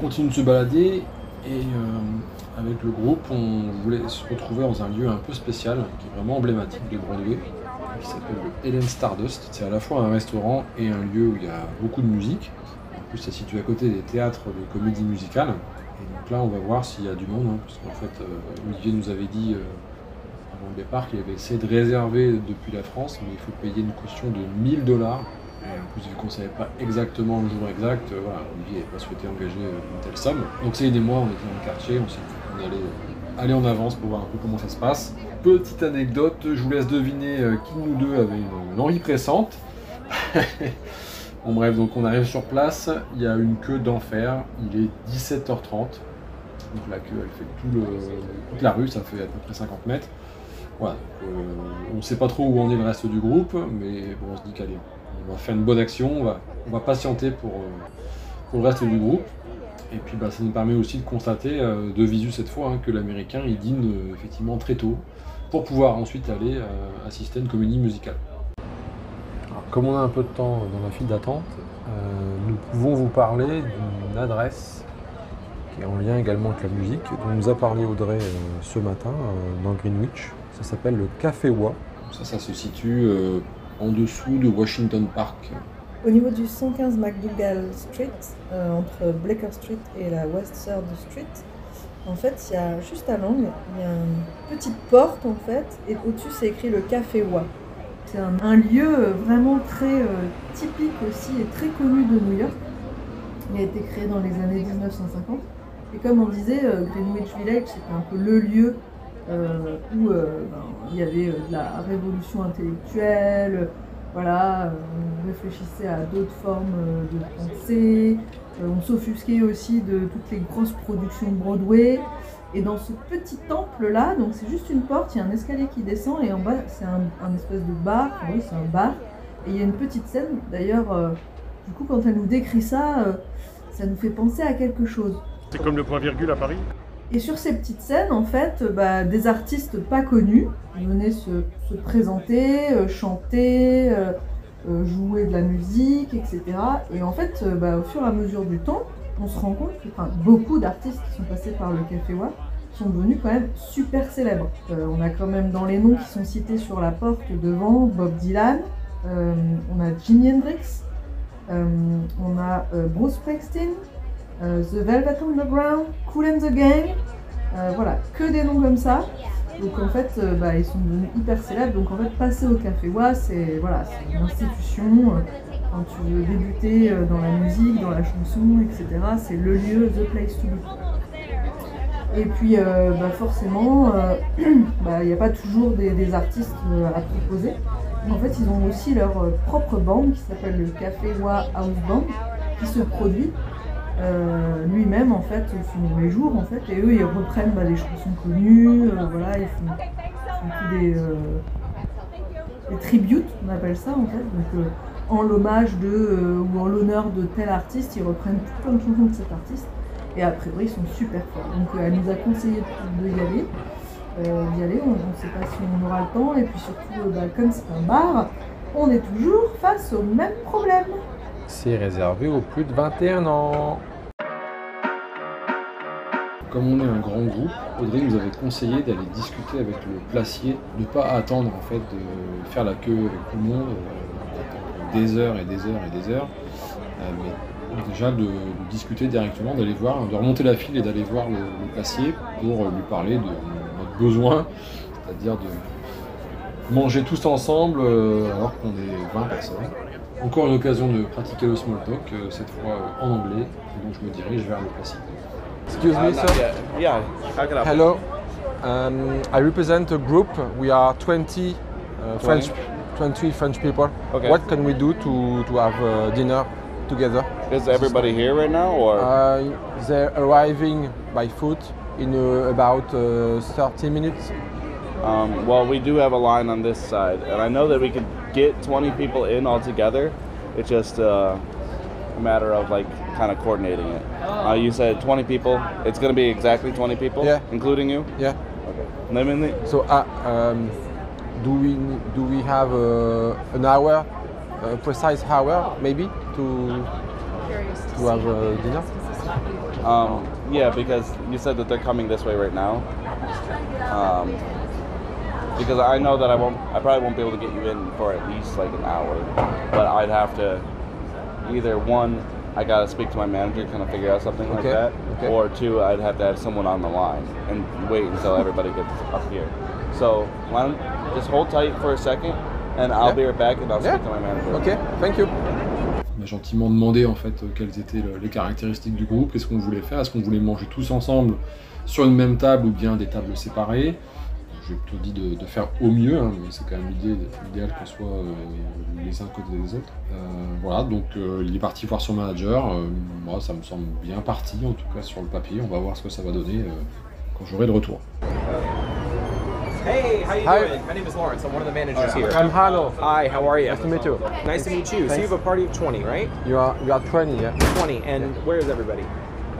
continue de se balader et euh, avec le groupe, on voulait se retrouver dans un lieu un peu spécial, qui est vraiment emblématique de Broadway, qui s'appelle le Helen Stardust. C'est à la fois un restaurant et un lieu où il y a beaucoup de musique. En plus, c'est situé à côté des théâtres de comédie musicale. Et donc là, on va voir s'il y a du monde, hein, parce qu'en fait, euh, Olivier nous avait dit euh, avant le départ qu'il avait essayé de réserver depuis la France, mais il faut payer une caution de 1000 dollars. Et en plus, vu qu'on ne savait pas exactement le jour exact, euh, Olivier n'avait pas souhaité engager une telle somme. Donc Céline et moi, on était dans le quartier, on s'est dit qu'on allait aller en avance pour voir un peu comment ça se passe. Petite anecdote, je vous laisse deviner qui de nous deux avait une, envie pressante. Bon bref, donc on arrive sur place, il y a une queue d'enfer, il est 17h30. Donc la queue elle fait toute la rue, ça fait à peu près 50 mètres. Voilà, euh, on ne sait pas trop où en est le reste du groupe, mais bon, on se dit qu'allez, on va faire une bonne action, on va, on patienter euh, pour le reste du groupe. Et puis bah, ça nous permet aussi de constater, euh, de visu cette fois, hein, que l'américain il dîne euh, effectivement très tôt pour pouvoir ensuite aller euh, assister à une comédie musicale. Alors, comme on a un peu de temps dans la file d'attente, nous pouvons vous parler d'une adresse qui est en lien également avec la musique, dont nous a parlé Audrey ce matin dans Greenwich. Ça s'appelle le Café Wa. Ça, ça se situe en dessous de Washington Park. Au niveau du 115 McDougall Street, euh, entre Blaker Street et la West Third Street, en fait, il y a juste à l'angle, il y a une petite porte en fait, et au-dessus c'est écrit le Café Wa. C'est un, lieu euh, vraiment très euh, typique aussi et très connu de New York. Il a été créé dans les années 1950. Et comme on disait, Greenwich Village, c'était un peu le lieu où ben, il y avait de la révolution intellectuelle, voilà, euh, on réfléchissait à d'autres formes euh, de pensée, euh, on s'offusquait aussi de toutes les grosses productions Broadway. Et dans ce petit temple-là, donc c'est juste une porte, il y a un escalier qui descend et en bas c'est un, espèce de bar, oui c'est un bar, et il y a une petite scène, d'ailleurs, du coup quand elle nous décrit ça, ça nous fait penser à quelque chose. C'est comme le point virgule à Paris Et sur ces petites scènes, en fait, bah, des artistes pas connus venaient se, se présenter, euh, chanter, euh, euh, jouer de la musique, etc. Et en fait, bah, au fur et à mesure du temps, on se rend compte que beaucoup d'artistes qui sont passés par le Café Wa sont devenus quand même super célèbres. On a quand même dans les noms qui sont cités sur la porte devant Bob Dylan, on a Jimi Hendrix, on a Bruce Springsteen, euh, The Velvet Underground, Cool and the Gang, euh, voilà, que des noms comme ça. Donc en fait, euh, bah, ils sont devenus hyper célèbres. Donc en fait, passer au Café Wa, c'est voilà, une institution. quand tu veux débuter dans la musique, dans la chanson, etc., c'est le lieu, the place to be. Et puis bah, forcément, bah, il n'y a pas toujours des, artistes à proposer. En fait, ils ont aussi leur propre band qui s'appelle le Café Wa House Band, qui se produit euh, lui-même en fait selon les jours en fait et eux ils reprennent bah, des chansons connues euh, voilà ils font, font euh, des tributes on appelle ça en fait. Donc en l'hommage de ou en l'honneur de tel artiste ils reprennent plein de chansons de cet artiste et a priori ils sont super forts. Donc elle nous a conseillé de y aller. D'y aller on ne sait pas si on aura le temps et puis surtout bah, comme c'est un bar on est toujours face au même problème. C'est réservé aux plus de 21 ans. Comme on est un grand groupe, Audrey nous avait conseillé d'aller discuter avec le placier, de ne pas attendre en fait de faire la queue avec tout le monde, euh, des heures et des heures et des heures, euh, mais déjà de, discuter directement, d'aller voir, de remonter la file et d'aller voir le, placier pour lui parler de notre besoin, c'est-à-dire de manger tous ensemble euh, alors qu'on est 20 personnes. Encore une occasion de pratiquer le small talk, euh, cette fois en anglais, donc je me dirige vers le placier. Excuse me, sir. Yeah, how can I Hello. Um, I represent a group. We are 20 uh, French, 20 French people. Okay. What can we do to, to have uh, dinner together? Is everybody here right now, or Uh, they're arriving by foot in uh, about uh, 30 minutes. um, well, we do have a line on this side, and I know that we could get 20 people in all together. It's just uh, matter of like kind of coordinating it. Uh, you said 20 people. It's gonna be exactly 20 people, Yeah. including you. Yeah. Okay. Let So, uh, um, do we do we have uh, an hour, a precise hour, maybe to to have uh, dinner? Um, Yeah, because you said that they're coming this way right now. Um, because I know that I won't, I probably won't be able to get you in for at least like an hour. But I'd have to either one, I gotta speak to my manager, kind of figure out something like Okay, that, okay. or two, I'd have to have someone on the line and wait until everybody gets up here. So why don't just hold tight for a second, and I'll Yeah. be right back, and I'll Yeah. speak to my manager. Ok, thank you. On m'a gentiment demandé en fait euh, quelles étaient le- les caractéristiques du groupe, qu'est-ce qu'on voulait faire, est-ce qu'on voulait manger tous ensemble sur une même table ou bien des tables séparées? J'ai plutôt dit de, de faire au mieux, hein, mais c'est quand même l'idée, l'idéal qu'on soit euh, les uns côté des autres. Euh, voilà, donc euh, il est parti voir son manager. Euh, moi, ça me semble bien parti, en tout cas sur le papier. On va voir ce que ça va donner euh, quand j'aurai le retour. Hey, how you Hi. doing? My name is Lawrence. I'm one of the managers here. I'm Hano. Hi, how are you? Nice to meet you. Nice to meet you. So you have a party of 20, right? You are you are 20, yeah? 20. And where is everybody?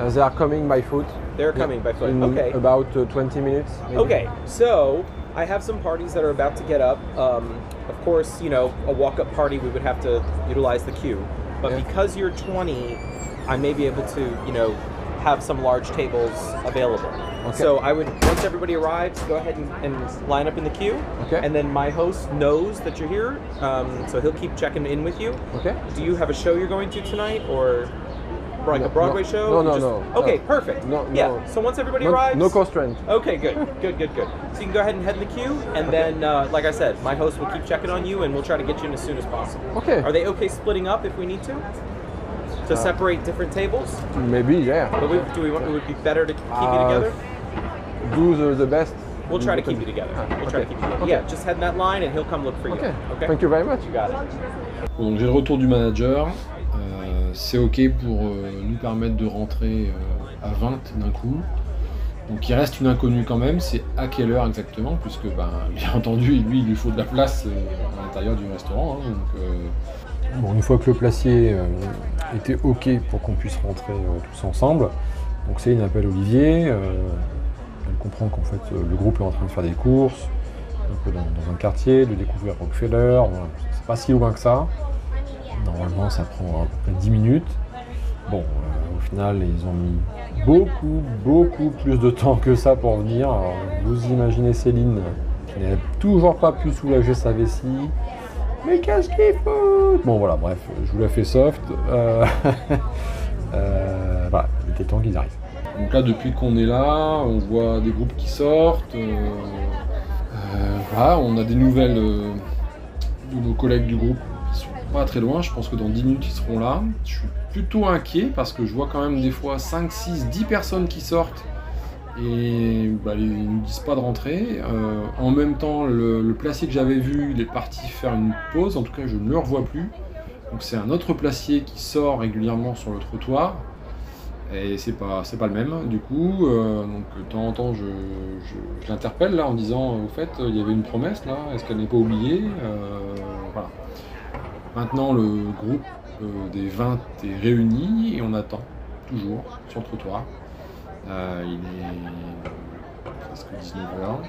Uh, they are coming by foot. They're coming by foot. In Okay. About uh, 20 minutes. maybe. Okay, so I have some parties that are about to get up. Um, of course, you know, a walk up party, we would have to utilize the queue. But Yeah. because you're 20, I may be able to, you know, have some large tables available. Okay. So I would, once everybody arrives, go ahead and, and line up in the queue. Okay. And then my host knows that you're here, um, so he'll keep checking in with you. Okay. Do you have a show you're going to tonight, or like No, a Broadway no. show? No, no, just- no, Okay, no. perfect. No, yeah. no. So once everybody No, arrives, no constraint. Okay, good, good, good, good. So you can go ahead and head in the queue, and then, uh, like I said, my host will keep checking on you, and we'll try to get you in as soon as possible. Okay. Are they okay splitting up if we need to? To separate different tables? Maybe, yeah. But we, do we want? It would be better to keep you Uh, together. Do the, the best. We'll try to keep you together. Ah, We'll try to keep you together. Okay. Yeah, just head in that line, and he'll come look for you. Okay. Okay. Thank you very much. You got it. Bon, donc j'ai le retour du manager. Euh, c'est ok pour euh, nous permettre de rentrer euh, à 20 d'un coup. Donc il reste une inconnue quand même, c'est à quelle heure exactement, puisque ben, bien entendu, lui, il lui faut de la place à l'intérieur du restaurant. hein, une fois que le placier était OK pour qu'on puisse rentrer tous ensemble, donc Céline appelle Olivier. elle comprend qu'en fait le groupe est en train de faire des courses un peu dans, un quartier, de découvrir Rockefeller. C'est pas si loin que ça. Normalement, ça prend à peu près 10 minutes. Bon, euh, au final, ils ont mis beaucoup, beaucoup plus de temps que ça pour venir. Vous imaginez Céline qui n'a toujours pas pu soulager sa vessie. Mais qu'est-ce qu'il faut Bon voilà, bref, je vous la fais soft. Euh, euh, voilà, il était temps qu'ils arrivent. donc là, depuis qu'on est là, on voit des groupes qui sortent. voilà, on a des nouvelles de nos collègues du groupe pas très loin. Je pense que dans 10 minutes, ils seront là. Je suis plutôt inquiet parce que je vois quand même des fois 5, 6, 10 personnes qui sortent et bah, ils ne nous disent pas de rentrer. Euh, en même temps, le, placier que j'avais vu, il est parti faire une pause. En tout cas, je ne le revois plus. Donc c'est un autre placier qui sort régulièrement sur le trottoir. Et c'est pas, pas le même, du coup. euh, donc de temps en temps, je l'interpelle là en disant Au fait, il y avait une promesse là, est-ce qu'elle n'est pas oubliée? Euh, Voilà. Maintenant, le groupe euh, des 20 est réuni et on attend, toujours, sur le trottoir. Euh, il est presque 19h.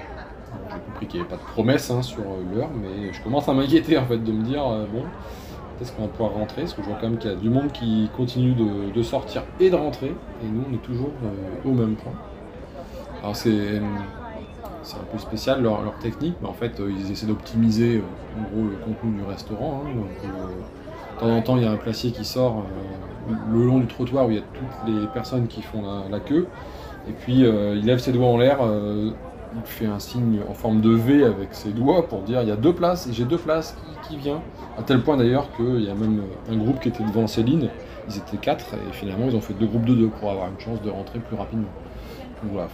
J'ai compris qu'il n'y avait pas de promesse hein, sur euh, l'heure, mais je commence à m'inquiéter en fait de me dire bon, est-ce qu'on va pouvoir rentrer Parce que je vois quand même qu'il y a du monde qui continue de, de sortir et de rentrer, et nous on est toujours au même point. Alors c'est c'est un peu spécial leur, technique, mais en fait euh, ils essaient d'optimiser euh, le contenu du restaurant. hein. donc, euh, de temps en temps il y a un placier qui sort le long du trottoir où il y a toutes les personnes qui font la, queue, et puis il lève ses doigts en l'air. il fait un signe en forme de V avec ses doigts pour dire il y a deux places et j'ai deux places qui, qui vient? À tel point d'ailleurs qu'il y a même un groupe qui était devant Céline, ils étaient quatre et finalement ils ont fait deux groupes de deux pour avoir une chance de rentrer plus rapidement. Donc voilà,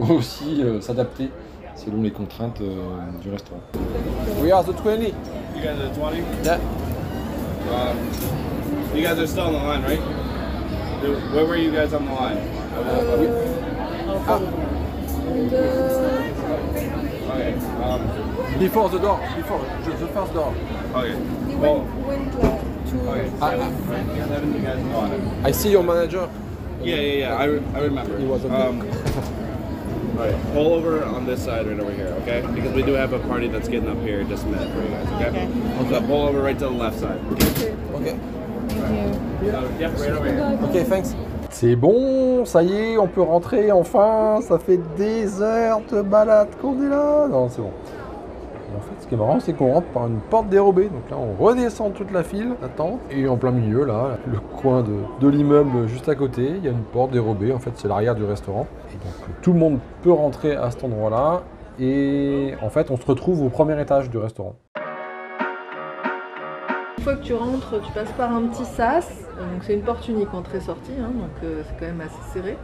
il faut aussi euh, s'adapter selon les contraintes euh, du restaurant. We are the 20. You guys are 20? Yeah. Um, you guys are still on the line, right? Where were you guys on the line? Okay. Um, Before the door, before the first door. okay. Well, okay. Ah, Seven, you guys are on it. I see your manager. Yeah, yeah, yeah. I, re- I remember. He was um, All right, pull over on this side right over here, okay? Because we do have a party that's getting up here in just a minute for you guys, okay? Okay. So pull over right to the left side. Okay. So, yep, right over here. Okay, thanks. C'est bon, ça y est, on peut rentrer enfin. Ça fait des heures de balade qu'on est là. Non, c'est bon. En fait, ce qui est marrant, c'est qu'on rentre par une porte dérobée. Donc là, on redescend toute la file d'attente. Et en plein milieu, là, le coin de, l'immeuble juste à côté, il y a une porte dérobée. En fait, c'est l'arrière du restaurant. Donc, tout le monde peut rentrer à cet endroit-là. Et en fait, on se retrouve au premier étage du restaurant. Une fois que tu rentres, tu passes par un petit sas. Euh, Donc c'est une porte unique entrée-sortie, hein, donc euh, c'est quand même assez serré.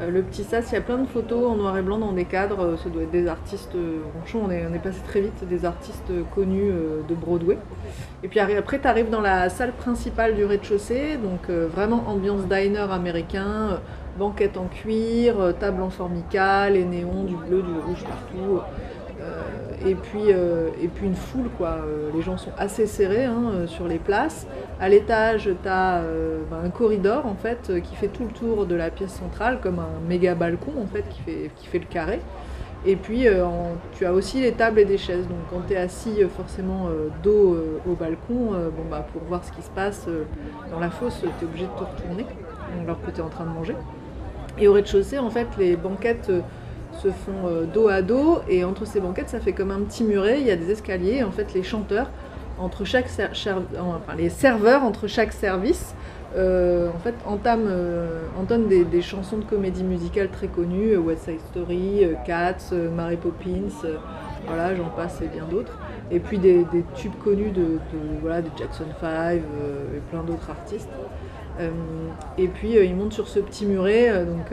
Euh, le petit sas, il y a plein de photos en noir et blanc dans des cadres. euh, Ça doit être des artistes, euh, on est, on est passé très vite, des artistes connus de Broadway. Et puis après, tu arrives dans la salle principale du rez-de-chaussée, donc vraiment ambiance diner américain, banquette en cuir, table en formica, les néons, du bleu, du rouge partout. Et, puis, euh, et puis une foule, quoi. Euh, les gens sont assez serrés hein, euh, sur les places. À l'étage, tu as un corridor en fait qui fait tout le tour de la pièce centrale, comme un méga balcon en fait qui fait, qui fait le carré. Et puis tu as aussi les tables et des chaises. Donc quand tu es assis forcément dos au balcon, bon, bah, pour voir ce qui se passe dans la fosse, tu es obligé de te retourner alors que tu es en train de manger. Et au rez-de-chaussée, en fait, les banquettes se font euh, dos à dos et entre ces banquettes, ça fait comme un petit muret. Il y a des escaliers. Et en fait, les chanteurs, entre chaque serveurs entre chaque service, euh, en fait, entament, euh, entonnent des, chansons de comédie musicale très connues, West Side Story, Cats, Mary Poppins, voilà, j'en passe et bien d'autres. Et puis des, tubes connus de, Jackson 5 euh, et plein d'autres artistes. Euh, et puis euh, ils montent sur ce petit muret, euh, donc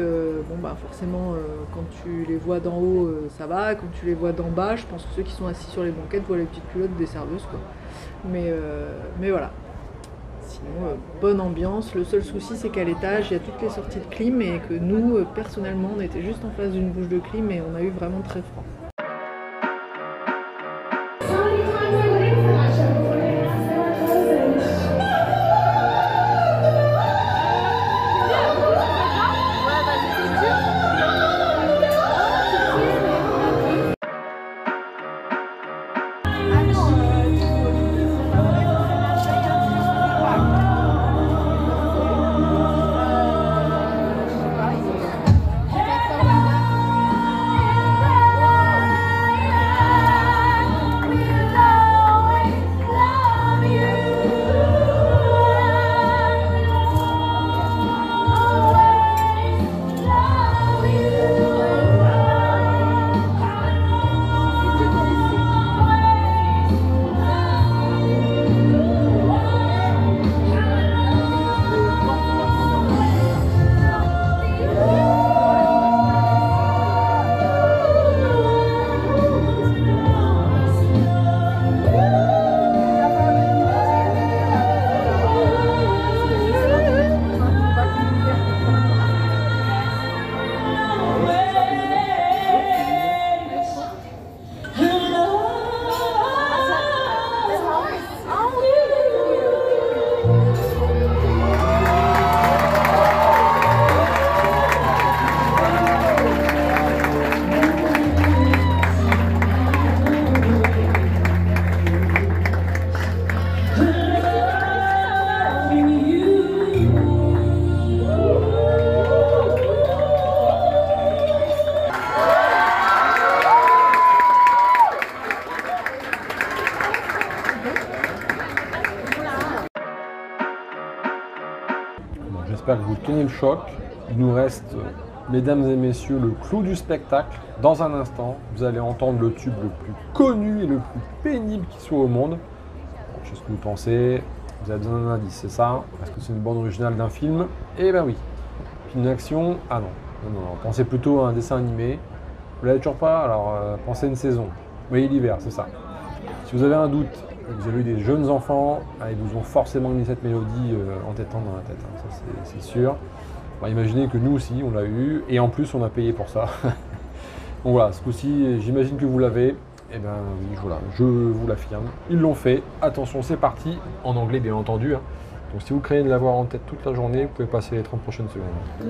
bon bah forcément quand tu les vois d'en haut ça va, quand tu les vois d'en bas, je pense que ceux qui sont assis sur les banquettes voient les petites culottes des serveuses quoi. Mais, mais voilà. Sinon, bonne ambiance. Le seul souci c'est qu'à l'étage il y a toutes les sorties de clim et que nous personnellement on était juste en face d'une bouche de clim et on a eu vraiment très froid. Tenez le choc. Il nous reste, euh, mesdames et messieurs, le clou du spectacle. Dans un instant, vous allez entendre le tube le plus connu et le plus pénible qui soit au monde. Je sais ce que vous pensez. Vous avez besoin d'un indice, c'est ça? Est-ce que c'est une bande originale d'un film? Eh ben oui. Film d'action? Ah non. Pensez plutôt à un dessin animé. Vous l'avez toujours pas Alors euh, pensez à une saison. Oui, l'hiver, c'est ça. Si vous avez un doute, vous avez eu des jeunes enfants, ah, ils vous ont forcément mis cette mélodie euh, en têtant dans la tête, hein, ça c'est- sûr. Bon, imaginez que nous aussi on l'a eu, et en plus on a payé pour ça. Donc voilà, ce coup-ci, j'imagine que vous l'avez. Et ben oui, voilà, je vous l'affirme. Ils l'ont fait. Attention, c'est parti. En anglais, bien entendu. hein. Donc si vous craignez de l'avoir en tête toute la journée, vous pouvez passer les 30 prochaines secondes.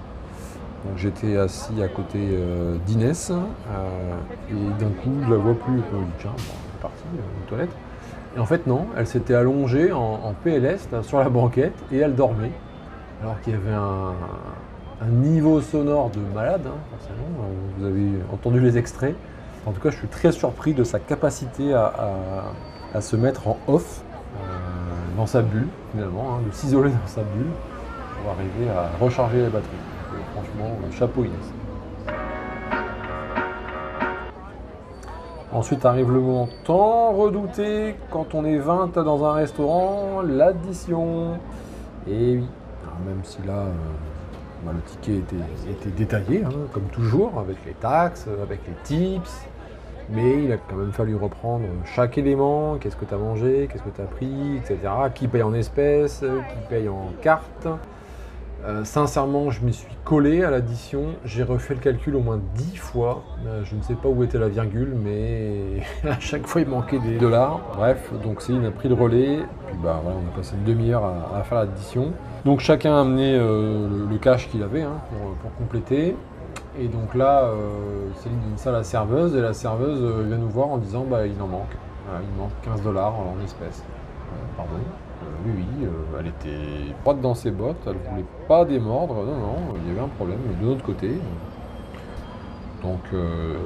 J'étais assis à côté euh, d'Inès euh, et d'un coup je la vois plus. Je me dis tiens, bon, elle est partie euh, aux toilettes. Et en fait non, elle s'était allongée en, PLS sur la banquette et elle dormait. Alors qu'il y avait un, niveau sonore de malade, hein, forcément. Vous avez entendu les extraits. En tout cas, je suis très surpris de sa capacité à, se mettre en off dans sa bulle, finalement, hein, de s'isoler dans sa bulle pour arriver à recharger les batteries. Franchement, chapeau Inès. Ensuite arrive le moment tant redouté quand on est 20 dans un restaurant, l'addition. Et oui, même si là, euh, bah, le ticket était, détaillé, hein, comme toujours, avec les taxes, avec les tips, mais il a quand même fallu reprendre chaque élément, qu'est-ce que tu as mangé, qu'est-ce que tu as pris, etc. Qui paye en espèces, qui paye en carte. Euh, sincèrement, je m'y suis collé à l'addition. J'ai refait le calcul au moins 10 fois. Euh, je ne sais pas où était la virgule, mais à chaque fois il manquait des dollars. Bref, donc Céline a pris le relais. Puis bah on a passé une demi-heure à, faire l'addition. Donc chacun a amené euh, le, cash qu'il avait hein, pour, compléter. Et donc là, Céline dit ça à la serveuse et la serveuse vient nous voir en disant bah il en manque. Il manque 15 dollars en espèces. Euh, pardon. Euh, oui, oui, euh, elle était droite dans ses bottes, elle voulait pas démordre, non, non, il y avait un problème de notre côté. Donc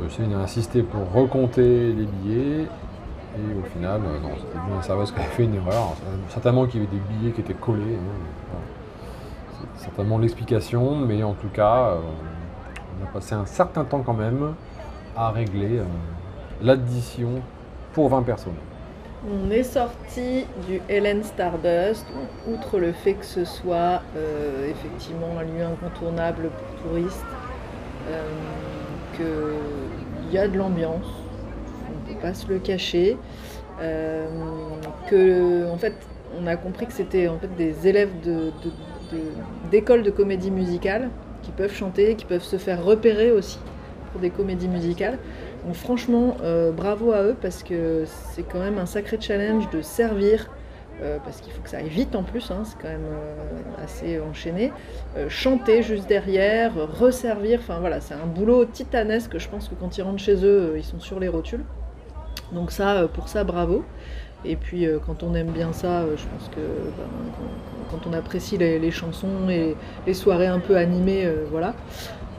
Céline a insisté pour recompter les billets, et au final, non, c'était bien la serveuse qui avait fait une erreur. Certainement qu'il y avait des billets qui étaient collés, hein, c'est certainement l'explication, mais en tout cas, on a passé un certain temps quand même à régler l'addition pour 20 personnes. On est sorti du Helen Stardust, outre le fait que ce soit euh, effectivement un lieu incontournable pour touristes, euh, qu'il y a de l'ambiance, on ne peut pas se le cacher, euh, que en fait on a compris que c'était des élèves d'écoles de, comédie musicale qui peuvent chanter, qui peuvent se faire repérer aussi pour des comédies musicales. Donc franchement, euh, bravo à eux parce que c'est quand même un sacré challenge de servir, euh, parce qu'il faut que ça aille vite en plus, hein, c'est quand même euh, assez enchaîné, chanter juste derrière, resservir, enfin voilà, c'est un boulot titanesque, je pense que quand ils rentrent chez eux, ils sont sur les rotules. Donc ça, pour ça, bravo. Et puis quand on aime bien ça, je pense que ben, quand, on apprécie les, chansons et les soirées un peu animées, voilà.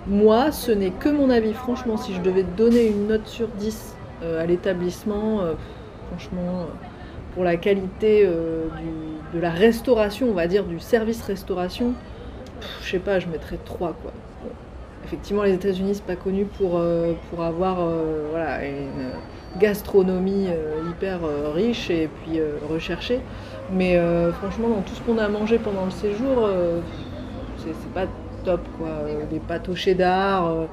Moi, ce n'est que mon avis. Franchement, si je devais donner une note sur 10 euh, à l'établissement, euh, franchement, euh, pour la qualité de la restauration, on va dire, du service restauration, je sais pas, je mettrais 3 quoi. Effectivement, les États-Unis, c'est pas connu pour, pour avoir voilà, une gastronomie hyper riche et puis recherchée. Mais franchement, dans tout ce qu'on a mangé pendant le séjour, c'est pas quoi. Euh, Des pâtes au cheddar, euh,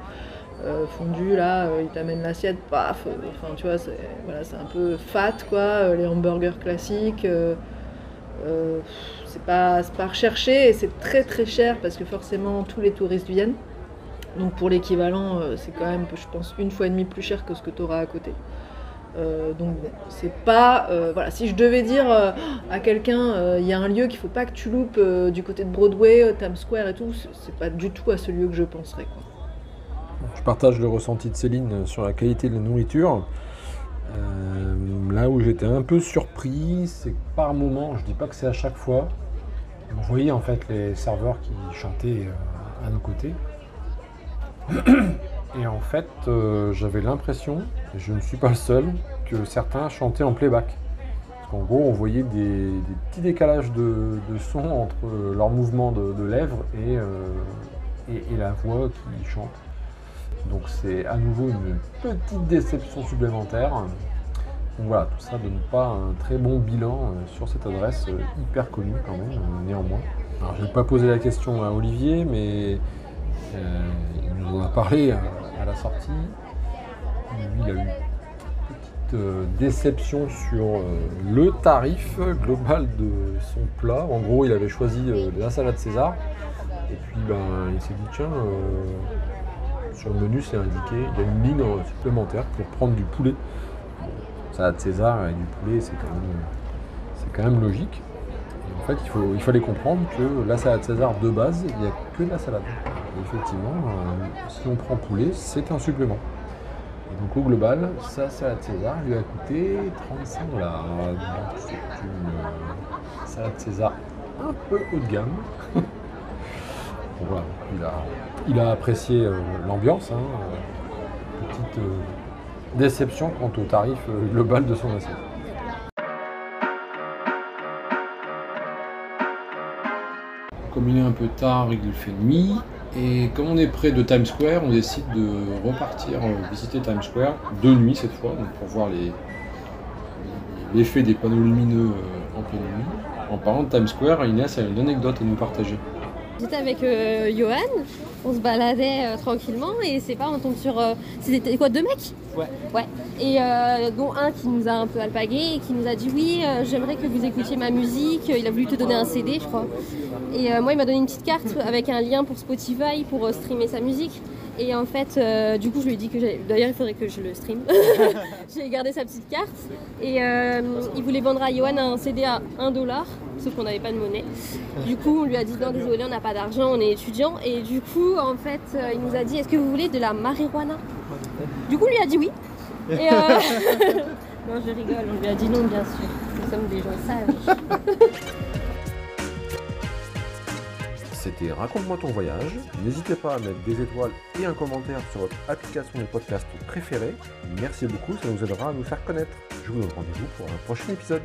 euh, fondues là, euh, ils t'amènent l'assiette, paf. Enfin, tu vois, c'est voilà, un peu fat quoi. Les hamburgers classiques. c'est pas, pas recherché et c'est très très cher parce que forcément tous les touristes viennent. Donc pour l'équivalent, c'est quand même, je pense, une fois et demie plus cher que ce que tu auras à côté. Euh, donc bon, c'est pas. euh, voilà, si je devais dire euh, à quelqu'un, il y a un lieu qu'il faut pas que tu loupes du côté de Broadway, Times Square et tout, c'est- pas du tout à ce lieu que je penserais. Quoi. Je partage le ressenti de Céline sur la qualité de la nourriture. Là où j'étais un peu surpris, c'est que par moment, je dis pas que c'est à chaque fois, on voyait en fait les serveurs qui chantaient à nos côtés. Et en fait, euh, j'avais l'impression, et je ne suis pas le seul, que certains chantaient en playback. Parce qu'en gros, on voyait des, petits décalages de, son entre leurs mouvements de, lèvres et, euh, et, et la voix qui chante. Donc c'est à nouveau une petite déception supplémentaire. Donc voilà, tout ça donne pas un très bon bilan euh, sur cette adresse hyper connue quand même, néanmoins. Alors j'ai pas posé la question à Olivier, mais il nous en a parlé à, à la sortie. Lui, il a eu une petite euh, déception sur euh, le tarif global de son plat. En gros, il avait choisi euh, la salade César. Et puis, ben, il s'est dit, tiens, euh, sur le menu, c'est indiqué, il y a une ligne euh, supplémentaire pour prendre du poulet. Salade César et du poulet, c'est quand même, c'est quand même logique. Et en fait, il, faut, il fallait comprendre que la salade César de base, il n'y a que de la salade. Et effectivement, euh, si on prend poulet, c'est un supplément. Et donc au global, sa salade César lui a coûté 35 dollars. C'est une euh, salade César un peu haut de gamme. Voilà, il, a, il a apprécié euh, l'ambiance. hein, euh, petite euh, déception quant au tarif euh, global de son assiette. Comme il est un peu tard, il fait nuit. Et comme on est près de Times Square, on décide de repartir euh, visiter Times Square de nuit cette fois, pour voir l'effet des panneaux lumineux euh, en pleine nuit. En parlant de Times Square, Inès a une anecdote à nous partager. J'étais avec euh, Johan, on se baladait euh, tranquillement et c'est pas, on tombe sur. euh, C'était quoi, deux mecs? Ouais. Ouais. Et euh, dont un qui nous a un peu alpagué et qui nous a dit Oui, j'aimerais que vous écoutiez ma musique. Il a voulu te donner un CD, je crois. Et moi, il m'a donné une petite carte avec un lien pour Spotify pour streamer sa musique. Et en fait, euh, du coup, je lui ai dit que j'allais. D'ailleurs, il faudrait que je le stream. J'ai gardé sa petite carte. Et euh, il voulait vendre à Johan un CD à 1 dollar, sauf qu'on n'avait pas de monnaie. Du coup, on lui a dit non, désolé, on n'a pas d'argent, on est étudiant. Et du coup, en fait, euh, il nous a dit est-ce que vous voulez de la marijuana? Du coup, on lui a dit oui. Et euh, non, je rigole, on lui a dit non, bien sûr. Nous sommes des gens sages. C'était Raconte-moi ton voyage. N'hésitez pas à mettre des étoiles et un commentaire sur votre application de podcast préférée. Merci beaucoup, ça nous aidera à nous faire connaître. Je vous donne rendez-vous pour un prochain épisode.